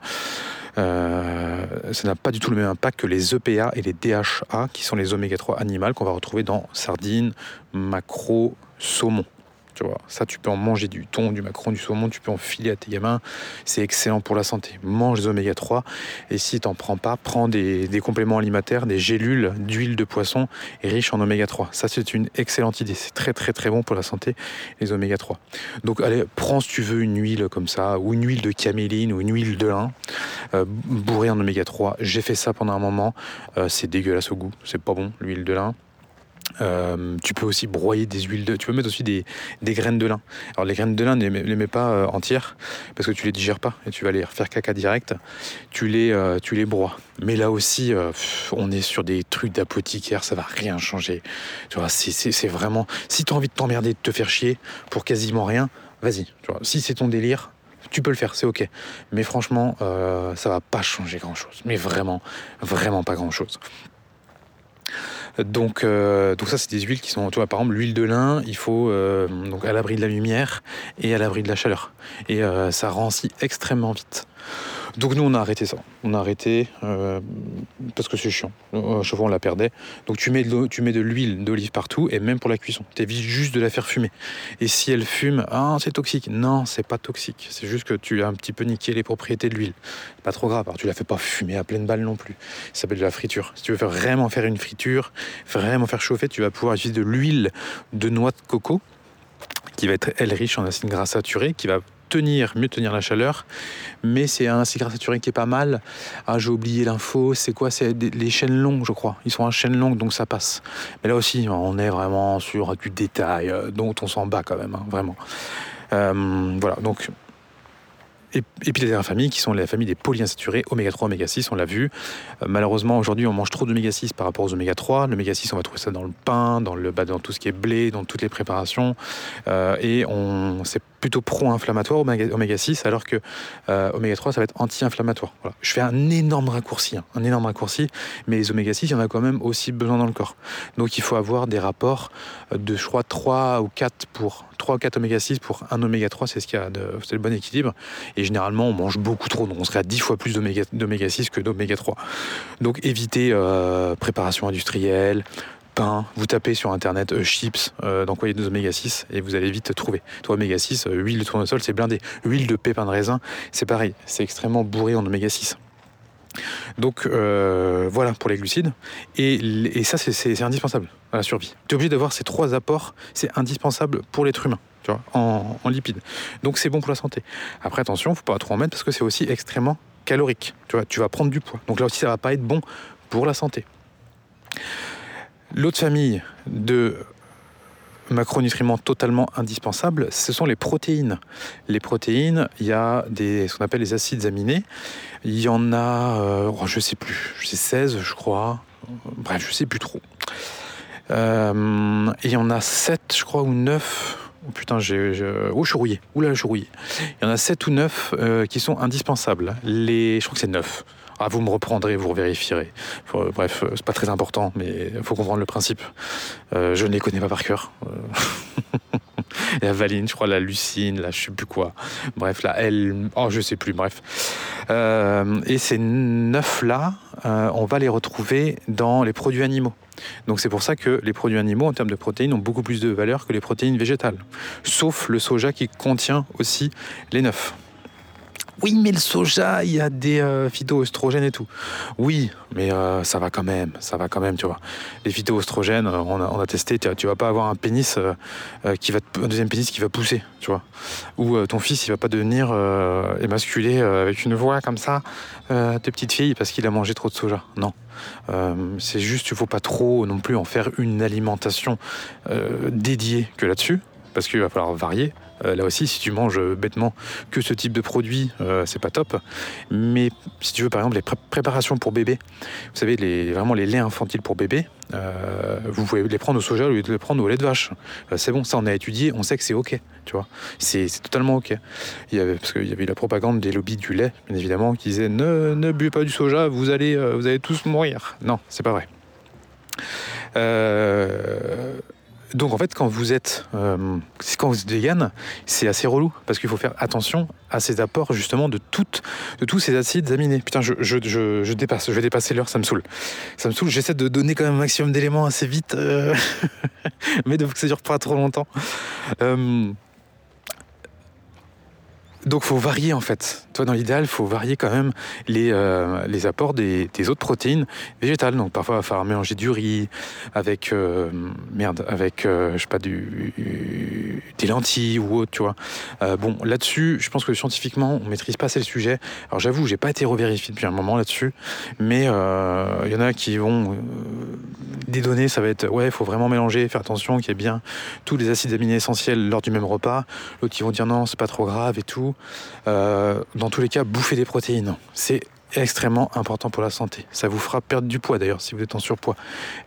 Euh, ça n'a pas du tout le même impact que les EPA et les DHA, qui sont les oméga 3 animales qu'on va retrouver dans sardines, macro, saumon ça, tu peux en manger du thon, du macron, du saumon, tu peux en filer à tes gamins. C'est excellent pour la santé. Mange des oméga 3. Et si tu n'en prends pas, prends des, compléments alimentaires, des gélules d'huile de poisson riches en oméga 3. Ça, c'est une excellente idée. C'est très, très, très bon pour la santé, les oméga 3. Donc, allez, prends si tu veux une huile comme ça, ou une huile de caméline, ou une huile de lin, euh, bourrée en oméga 3. J'ai fait ça pendant un moment. Euh, c'est dégueulasse au goût. C'est pas bon, l'huile de lin. Euh, tu peux aussi broyer des huiles de. Tu peux mettre aussi des, graines de lin. Alors les graines de lin, ne les mets pas euh, entières parce que tu les digères pas et tu vas les faire caca direct. Tu les, euh, tu les broies. Mais là aussi, on est sur des trucs d'apothicaire, ça va rien changer. Tu vois, c'est vraiment. Si tu as envie de t'emmerder, de te faire chier pour quasiment rien, vas-y. Si c'est ton délire, tu peux le faire, c'est ok. Mais franchement, ça va pas changer grand chose. Mais vraiment, vraiment pas grand chose. Donc, euh, donc ça, c'est des huiles qui sont, tu vois, par exemple, l'huile de lin, il faut euh, donc à l'abri de la lumière et à l'abri de la chaleur. Et euh, ça rancit extrêmement vite. Donc nous, on a arrêté ça. On a arrêté euh, parce que c'est chiant. À chaque fois, on la perdait. Donc tu mets de, l'huile d'olive partout et même pour la cuisson. Tu évites juste de la faire fumer. Et si elle fume, ah, c'est toxique. Non, c'est pas toxique. C'est juste que tu as un petit peu niqué les propriétés de l'huile. Pas trop grave. Alors, tu la fais pas fumer à pleine balle non plus. Ça s'appelle de la friture. Si tu veux vraiment faire une friture, vraiment faire chauffer, tu vas pouvoir utiliser de l'huile de noix de coco qui va être, elle, riche en acides gras saturés, qui va tenir, mieux tenir la chaleur. Mais c'est un cigare saturé qui est pas mal. Ah, j'ai oublié l'info. C'est quoi? C'est les chaînes longues, je crois. Ils sont en chaîne longue, donc ça passe. Mais là aussi, on est vraiment sur du détail, euh, dont on s'en bat quand même, hein, vraiment. Euh, voilà, donc et, puis les dernières familles qui sont les familles des polyinsaturés, oméga 3, oméga 6, on l'a vu. Euh, malheureusement, aujourd'hui, on mange trop d'oméga 6 par rapport aux oméga 3. L'oméga 6, on va trouver ça dans le pain, dans, le, bah, dans tout ce qui est blé, dans toutes les préparations. Et on, c'est plutôt pro-inflammatoire oméga 6, alors que euh, oméga 3, ça va être anti-inflammatoire. Je fais un énorme raccourci, hein, un énorme raccourci, mais les oméga 6, il y en a quand même aussi besoin dans le corps. Donc il faut avoir des rapports de, je crois, 3 ou 4 pour 3 ou 4 oméga 6 pour un oméga 3, c'est ce qu'il y a de, c'est le bon équilibre. Et généralement, on mange beaucoup trop, donc on serait à 10 fois plus d'oméga 6 que d'oméga 3. Donc évitez euh, préparation industrielle, vous tapez sur internet euh, chips euh, y a des oméga 6 et vous allez vite trouver. Toi, oméga 6, huile de tournesol, c'est blindé. Huile de pépins de raisin, c'est pareil, c'est extrêmement bourré en oméga 6. Donc euh, voilà pour les glucides. Et, ça, c'est indispensable à la survie. Tu es obligé d'avoir ces trois apports, c'est indispensable pour l'être humain. Tu vois, en, en lipides. Donc c'est bon pour la santé. Après attention, faut pas trop en mettre parce que c'est aussi extrêmement calorique. Tu vois, tu vas prendre du poids. Donc là aussi, ça va pas être bon pour la santé. L'autre famille de macronutriments totalement indispensables, ce sont les protéines. Les protéines, il y a des, ce qu'on appelle les acides aminés. Il y en a, euh, oh, je sais plus, c'est 16 je crois. Bref, je sais plus trop. Euh, et il y en a 7 je crois ou 9 Oh putain, j'ai, oh, je suis rouillé. Oula, je suis. Il y en a 7 ou 9 euh, qui sont indispensables. Les... Je crois que c'est 9. Ah, vous me reprendrez, vous vérifierez. Faut, bref, euh, c'est pas très important, mais il faut comprendre le principe. Euh, je ne les connais pas par cœur. Euh, [LAUGHS] la valine, je crois, la lucine, là, je sais plus quoi. Bref, la L, oh, je sais plus, bref. Euh, et ces neuf-là, euh, on va les retrouver dans les produits animaux. Donc c'est pour ça que les produits animaux, en termes de protéines, ont beaucoup plus de valeur que les protéines végétales. Sauf le soja qui contient aussi les neuf. Oui, mais le soja, il y a des euh, phytoestrogènes et tout. Oui, mais euh, ça va quand même, ça va quand même, tu vois. Les phytoestrogènes, euh, on, a, on a testé, tu, vas pas avoir un pénis euh, qui va, un deuxième pénis qui va pousser, tu vois. Ou ton fils, il va pas devenir émasculé avec une voix comme ça de petite fille parce qu'il a mangé trop de soja. Non. C'est juste, il faut pas trop non plus en faire une alimentation dédiée que là-dessus, parce qu'il va falloir varier. Euh, là aussi, si tu manges euh, bêtement que ce type de produit, euh, c'est pas top. Mais si tu veux, par exemple, les pré- préparations pour bébé, vous savez, les, vraiment les laits infantiles pour bébé, vous pouvez les prendre au soja au lieu de les prendre au lait de vache. C'est bon, ça on a étudié, on sait que c'est ok, tu vois. C'est totalement ok. Il y avait, parce qu'il y avait la propagande des lobbies du lait, bien évidemment, qui disaient ne, buvez pas du soja, vous allez, vous allez tous mourir. Non, c'est pas vrai. Euh, donc en fait, quand vous êtes, euh, quand vous êtes vegan, c'est assez relou parce qu'il faut faire attention à ces apports justement de toutes, tous ces acides aminés. Putain, je, je, je, je dépasse, je vais dépasser l'heure, ça me saoule. Ça me saoule. J'essaie de donner quand même un maximum d'éléments assez vite, euh, [LAUGHS] mais de que ça dure pas trop longtemps. Euh, donc faut varier en fait. Toi dans l'idéal, faut varier quand même les, euh, les apports des, autres protéines végétales. Donc parfois il va falloir mélanger du riz avec euh, merde, avec euh, je sais pas du des lentilles ou autre, tu vois. Bon là-dessus, je pense que scientifiquement on maîtrise pas assez le sujet. Alors j'avoue, j'ai pas été revérifié depuis un moment là-dessus, mais il y en a qui vont des données, ça va être ouais, faut vraiment mélanger, faire attention qu'il y ait bien tous les acides aminés essentiels lors du même repas. L'autre qui vont dire non, c'est pas trop grave et tout. Euh, dans tous les cas, bouffer des protéines, c'est extrêmement important pour la santé. Ça vous fera perdre du poids d'ailleurs si vous êtes en surpoids.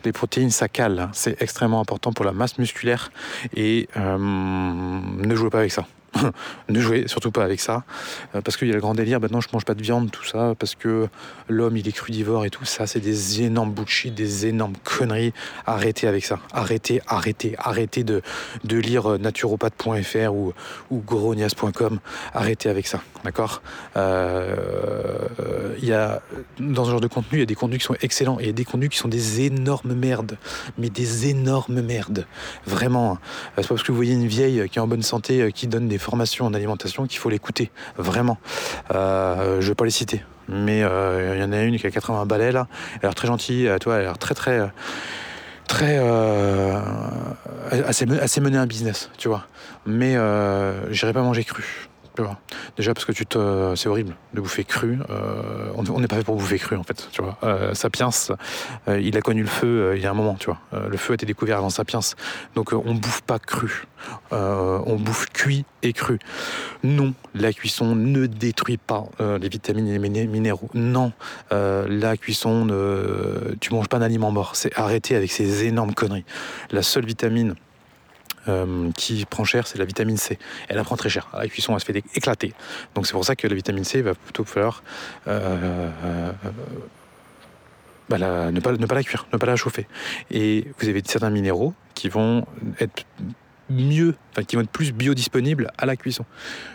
Les protéines, ça cale. hein. C'est extrêmement important pour la masse musculaire et euh, ne jouez pas avec ça. [LAUGHS] ne jouez surtout pas avec ça. Euh, parce qu'il y a le grand délire maintenant je mange pas de viande tout ça parce que l'homme il est crudivore et tout. Ça c'est des énormes bullshit des énormes conneries. Arrêtez avec ça. Arrêtez arrêtez arrêtez de, de lire euh, naturopathe.fr ou, ou arrêtez avec ça d'accord? Euh, y a dans ce genre de contenu il y a des contenus qui sont excellents et y a des contenus qui sont des énormes merdes. Mais des énormes merdes. Vraiment Euh, c'est pas parce que vous voyez une vieille qui est en bonne santé qui donne des formations en alimentation qu'il faut l'écouter vraiment. Euh, je vais pas les citer mais euh, il y en a une qui a 80 balais là. Elle a l'air très gentille euh, toi elle a l'air très très euh, très assez, assez mené un business tu vois. Mais j'irai pas manger cru Déjà parce que tu te, c'est horrible de bouffer cru. Euh, on n'est pas fait pour bouffer cru en fait, tu vois. Euh, Sapiens, euh, il a connu le feu il y a un moment, tu vois. Le feu a été découvert avant Sapiens, donc on bouffe pas cru. On bouffe cuit et cru. Non, la cuisson ne détruit pas les vitamines et les miné- minéraux. Non, la cuisson, ne... tu manges pas d'aliment mort. C'est arrêter avec ces énormes conneries. La seule vitamine euh, qui prend cher, c'est la vitamine C. Elle apprend très cher. La cuisson, elle se fait éclater. Donc c'est pour ça que la vitamine C va plutôt falloir euh, euh, bah, la- ne, pas, la cuire, ne pas la chauffer. Et vous avez certains minéraux qui vont être mieux, enfin qui vont être plus biodisponibles à la cuisson.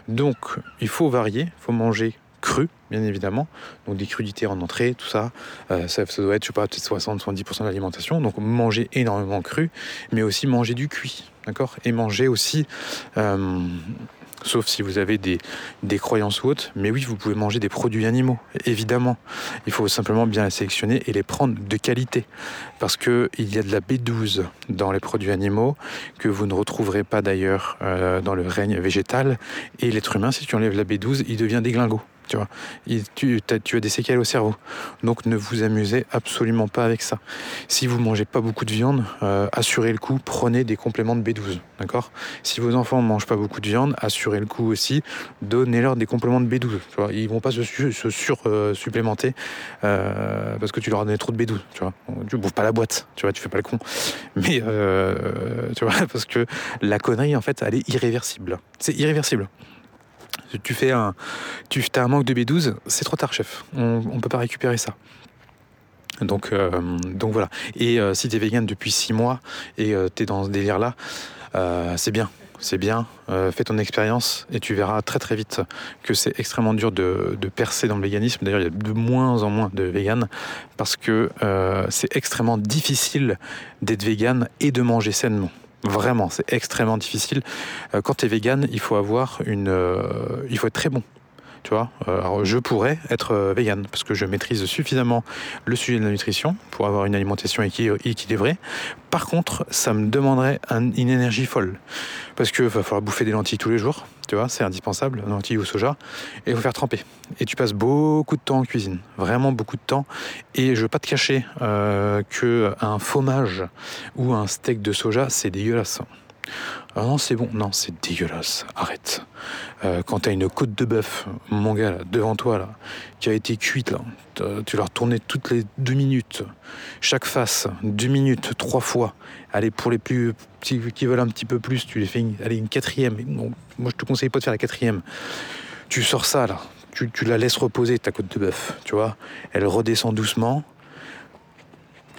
Donc il faut varier, il faut manger cru, bien évidemment. Donc des crudités en entrée, tout ça. Ça, ça doit être, je sais pas, peut-être 60-70% de l'alimentation. Donc manger énormément cru, mais aussi manger du cuit, d'accord Et manger aussi euh, sauf si vous avez des, croyances ou autres. Mais oui, vous pouvez manger des produits animaux, évidemment. Il faut simplement bien les sélectionner et les prendre de qualité. Parce qu'il y a de la B12 dans les produits animaux que vous ne retrouverez pas d'ailleurs euh, dans le règne végétal. Et l'être humain, si tu enlèves la B12, il devient déglingo tu vois. tu, as, des séquelles au cerveau. Donc ne vous amusez absolument pas avec ça. Si vous mangez pas beaucoup de viande, euh, assurez le coup, prenez des compléments de B12, d'accord? Si vos enfants ne mangent pas beaucoup de viande, assurez le coup aussi, donnez-leur des compléments de B12. Tu Ils vont pas se, sur euh, supplémenter euh, parce que tu leur as donné trop de B12, tu vois. Bouffes pas la boîte, tu vois, fais pas le con. Mais [LAUGHS] parce que la connerie en fait, elle est irréversible. C'est irréversible. Tu fais un, tu as un manque de B12, c'est trop tard, chef. On ne peut pas récupérer ça. Donc, euh, voilà. Et euh, si tu es vegan depuis 6 mois et euh, tu es dans ce délire-là, c'est bien. C'est bien. fais ton expérience et tu verras très très vite que c'est extrêmement dur de, de, percer dans le véganisme. D'ailleurs, il y a de moins en moins de véganes parce que c'est extrêmement difficile d'être vegan et de manger sainement. Vraiment, c'est extrêmement difficile. Euh, quand tu es vegan, il faut avoir une, euh, il faut être très bon. Euh, je pourrais être vegan parce que je maîtrise suffisamment le sujet de la nutrition pour avoir une alimentation équilibrée. Par contre, ça me demanderait une énergie folle parce qu'il va falloir bouffer des lentilles tous les jours tu c'est indispensable, lentilles ou soja, et il faut faire tremper. Et tu passes beaucoup de temps en cuisine, vraiment beaucoup de temps. Et je veux pas te cacher euh, que un fromage ou un steak de soja, c'est dégueulasse. Ah non, c'est bon. Non, c'est dégueulasse. Arrête. Euh, quand t'as une côte de bœuf, mon gars, devant toi, qui a été cuite, tu l'as retournée toutes les deux minutes. Chaque face, deux minutes, trois fois. Allez, pour les plus qui veulent un petit peu plus, tu les fais une, une quatrième. moi, je te conseille pas de faire la quatrième. Tu sors ça. Tu, tu la laisses reposer, ta côte de bœuf, tu vois. Elle redescend doucement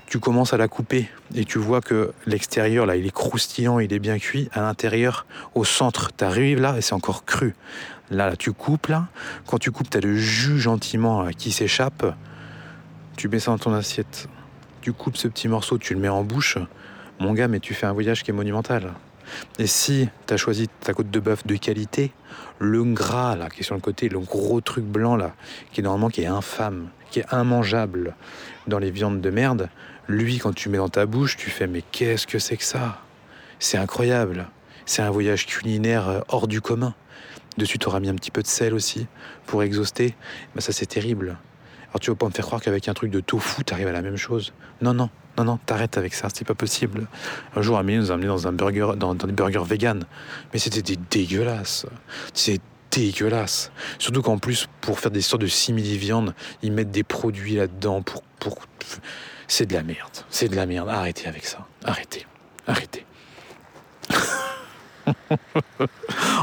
tu commences à la couper et tu vois que l'extérieur, là, il est croustillant, il est bien cuit. À l'intérieur, au centre, tu arrives là et c'est encore cru. Là, tu coupes, là. Quand tu coupes, tu as le jus gentiment qui s'échappe. Tu mets ça dans ton assiette. Tu coupes ce petit morceau, tu le mets en bouche. Mon gars, mais tu fais un voyage qui est monumental. Et si tu as choisi ta côte de bœuf de qualité, le gras là, qui est sur le côté, le gros truc blanc là, qui est normalement qui est infâme, qui est immangeable dans les viandes de merde, lui, quand tu mets dans ta bouche, tu fais mais qu'est-ce que c'est que ça? C'est incroyable. C'est un voyage culinaire euh, hors du commun. Dessus, tu auras mis un petit peu de sel aussi pour exhauster. Mais ça, c'est terrible. Alors, tu vas pas me faire croire qu'avec un truc de tofu, tu arrives à la même chose. Non, non, non, non, t'arrêtes avec ça, c'est pas possible. Un jour, Amélie nous a amené dans un burger, dans, des burgers vegan. Mais c'était des dégueulasses. C'est dégueulasse. Surtout qu'en plus, pour faire des sortes de simili-viande, ils mettent des produits là-dedans pour, pour c'est de la merde. C'est de la merde. Arrêtez avec ça. Arrêtez. Arrêtez. [LAUGHS]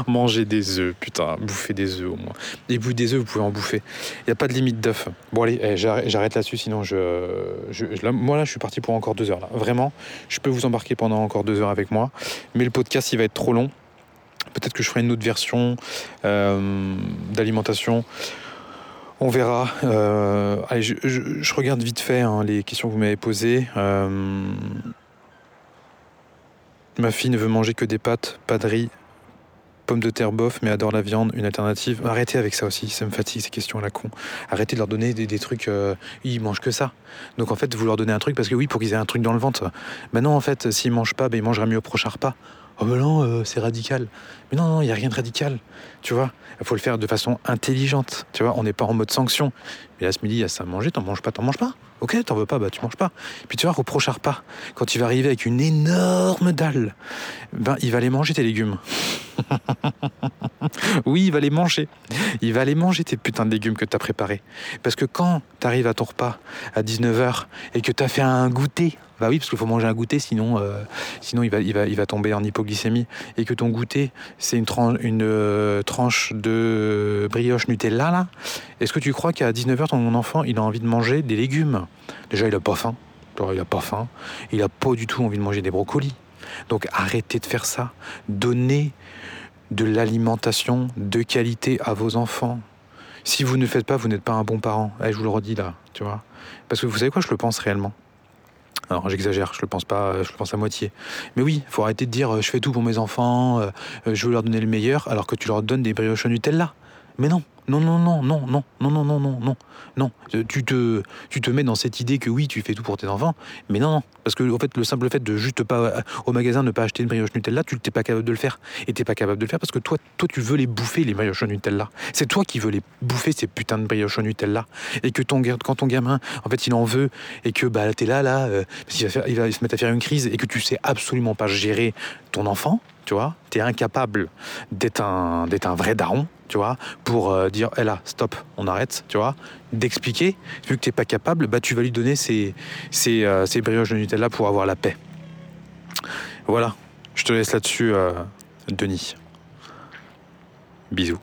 Manger des œufs, putain, bouffer des œufs au moins. Et bouffer des œufs, vous pouvez en bouffer. Il n'y a pas de limite d'œufs. Bon allez, eh, j'arrête là-dessus, sinon je, moi là je suis parti pour encore deux heures. Vraiment, je peux vous embarquer pendant encore deux heures avec moi, mais le podcast il va être trop long. Peut-être que je ferai une autre version euh, d'alimentation on verra. Euh, allez, je, regarde vite fait hein, les questions que vous m'avez posées. Euh, ma fille ne veut manger que des pâtes, pas de riz, pommes de terre bof, mais adore la viande. Une alternative. Arrêtez avec ça aussi, ça me fatigue ces questions à la con. Arrêtez de leur donner des, trucs. Euh, ils mangent que ça. Donc en fait, vous leur donnez un truc parce que oui, pour qu'ils aient un truc dans le ventre. Mais non, en fait, s'ils mangent pas, ben, ils mangeraient mieux au prochain repas. Oh ben non, c'est radical. Mais non, non, il n'y a rien de radical. Tu vois, il faut le faire de façon intelligente. Tu vois, on n'est pas en mode sanction. Mais là, ce midi, il y a ça à manger, t'en manges pas, t'en manges pas. Ok, t'en veux pas, bah tu manges pas. Puis tu vois, reproche pas. Quand il va arriver avec une énorme dalle, ben il va aller manger tes légumes. [LAUGHS] oui, il va les manger. Il va aller manger tes putains de légumes que t'as préparés. Parce que quand t'arrives à ton repas à 19h et que t'as fait un goûter bah oui, parce qu'il faut manger un goûter, sinon, euh, sinon il, va, il, va, il va tomber en hypoglycémie. Et que ton goûter, c'est une, tranche, une euh, tranche de brioche Nutella, là. Est-ce que tu crois qu'à 19h, ton enfant, il a envie de manger des légumes Déjà, il a pas faim. Il a pas faim. Il a pas du tout envie de manger des brocolis. Donc arrêtez de faire ça. Donnez de l'alimentation de qualité à vos enfants. Si vous ne le faites pas, vous n'êtes pas un bon parent. Eh, je vous le redis là, tu vois. Parce que vous savez quoi, je le pense réellement Alors j'exagère, je le pense pas, je le pense à moitié. Mais oui, faut arrêter de dire je fais tout pour mes enfants, je veux leur donner le meilleur, alors que tu leur donnes des brioches Nutella. Mais non, non, non, non, non, non, non, non, non, non, non. Tu te, tu te mets dans cette idée que oui, tu fais tout pour tes enfants, mais non, non. Parce que en fait, le simple fait de juste pas au magasin ne pas acheter une brioche Nutella, tu n'es pas capable de le faire. Et t'es pas capable de le faire parce que toi, toi, tu veux les bouffer les brioches Nutella. C'est toi qui veux les bouffer ces putains de brioches Nutella. Et que ton quand ton gamin, en fait, il en veut et que bah t'es là, là, euh, il, va il va se mettre à faire une crise et que tu sais absolument pas gérer ton enfant, tu vois, tu es incapable d'être un, d'être un vrai daron, tu vois, pour euh, dire, hé là, stop, on arrête, tu vois, d'expliquer, vu que tu n'es pas capable, bah, tu vas lui donner ces, ces, euh, ces, brioches de Nutella pour avoir la paix. Voilà, je te laisse là-dessus, euh, Denis. Bisous.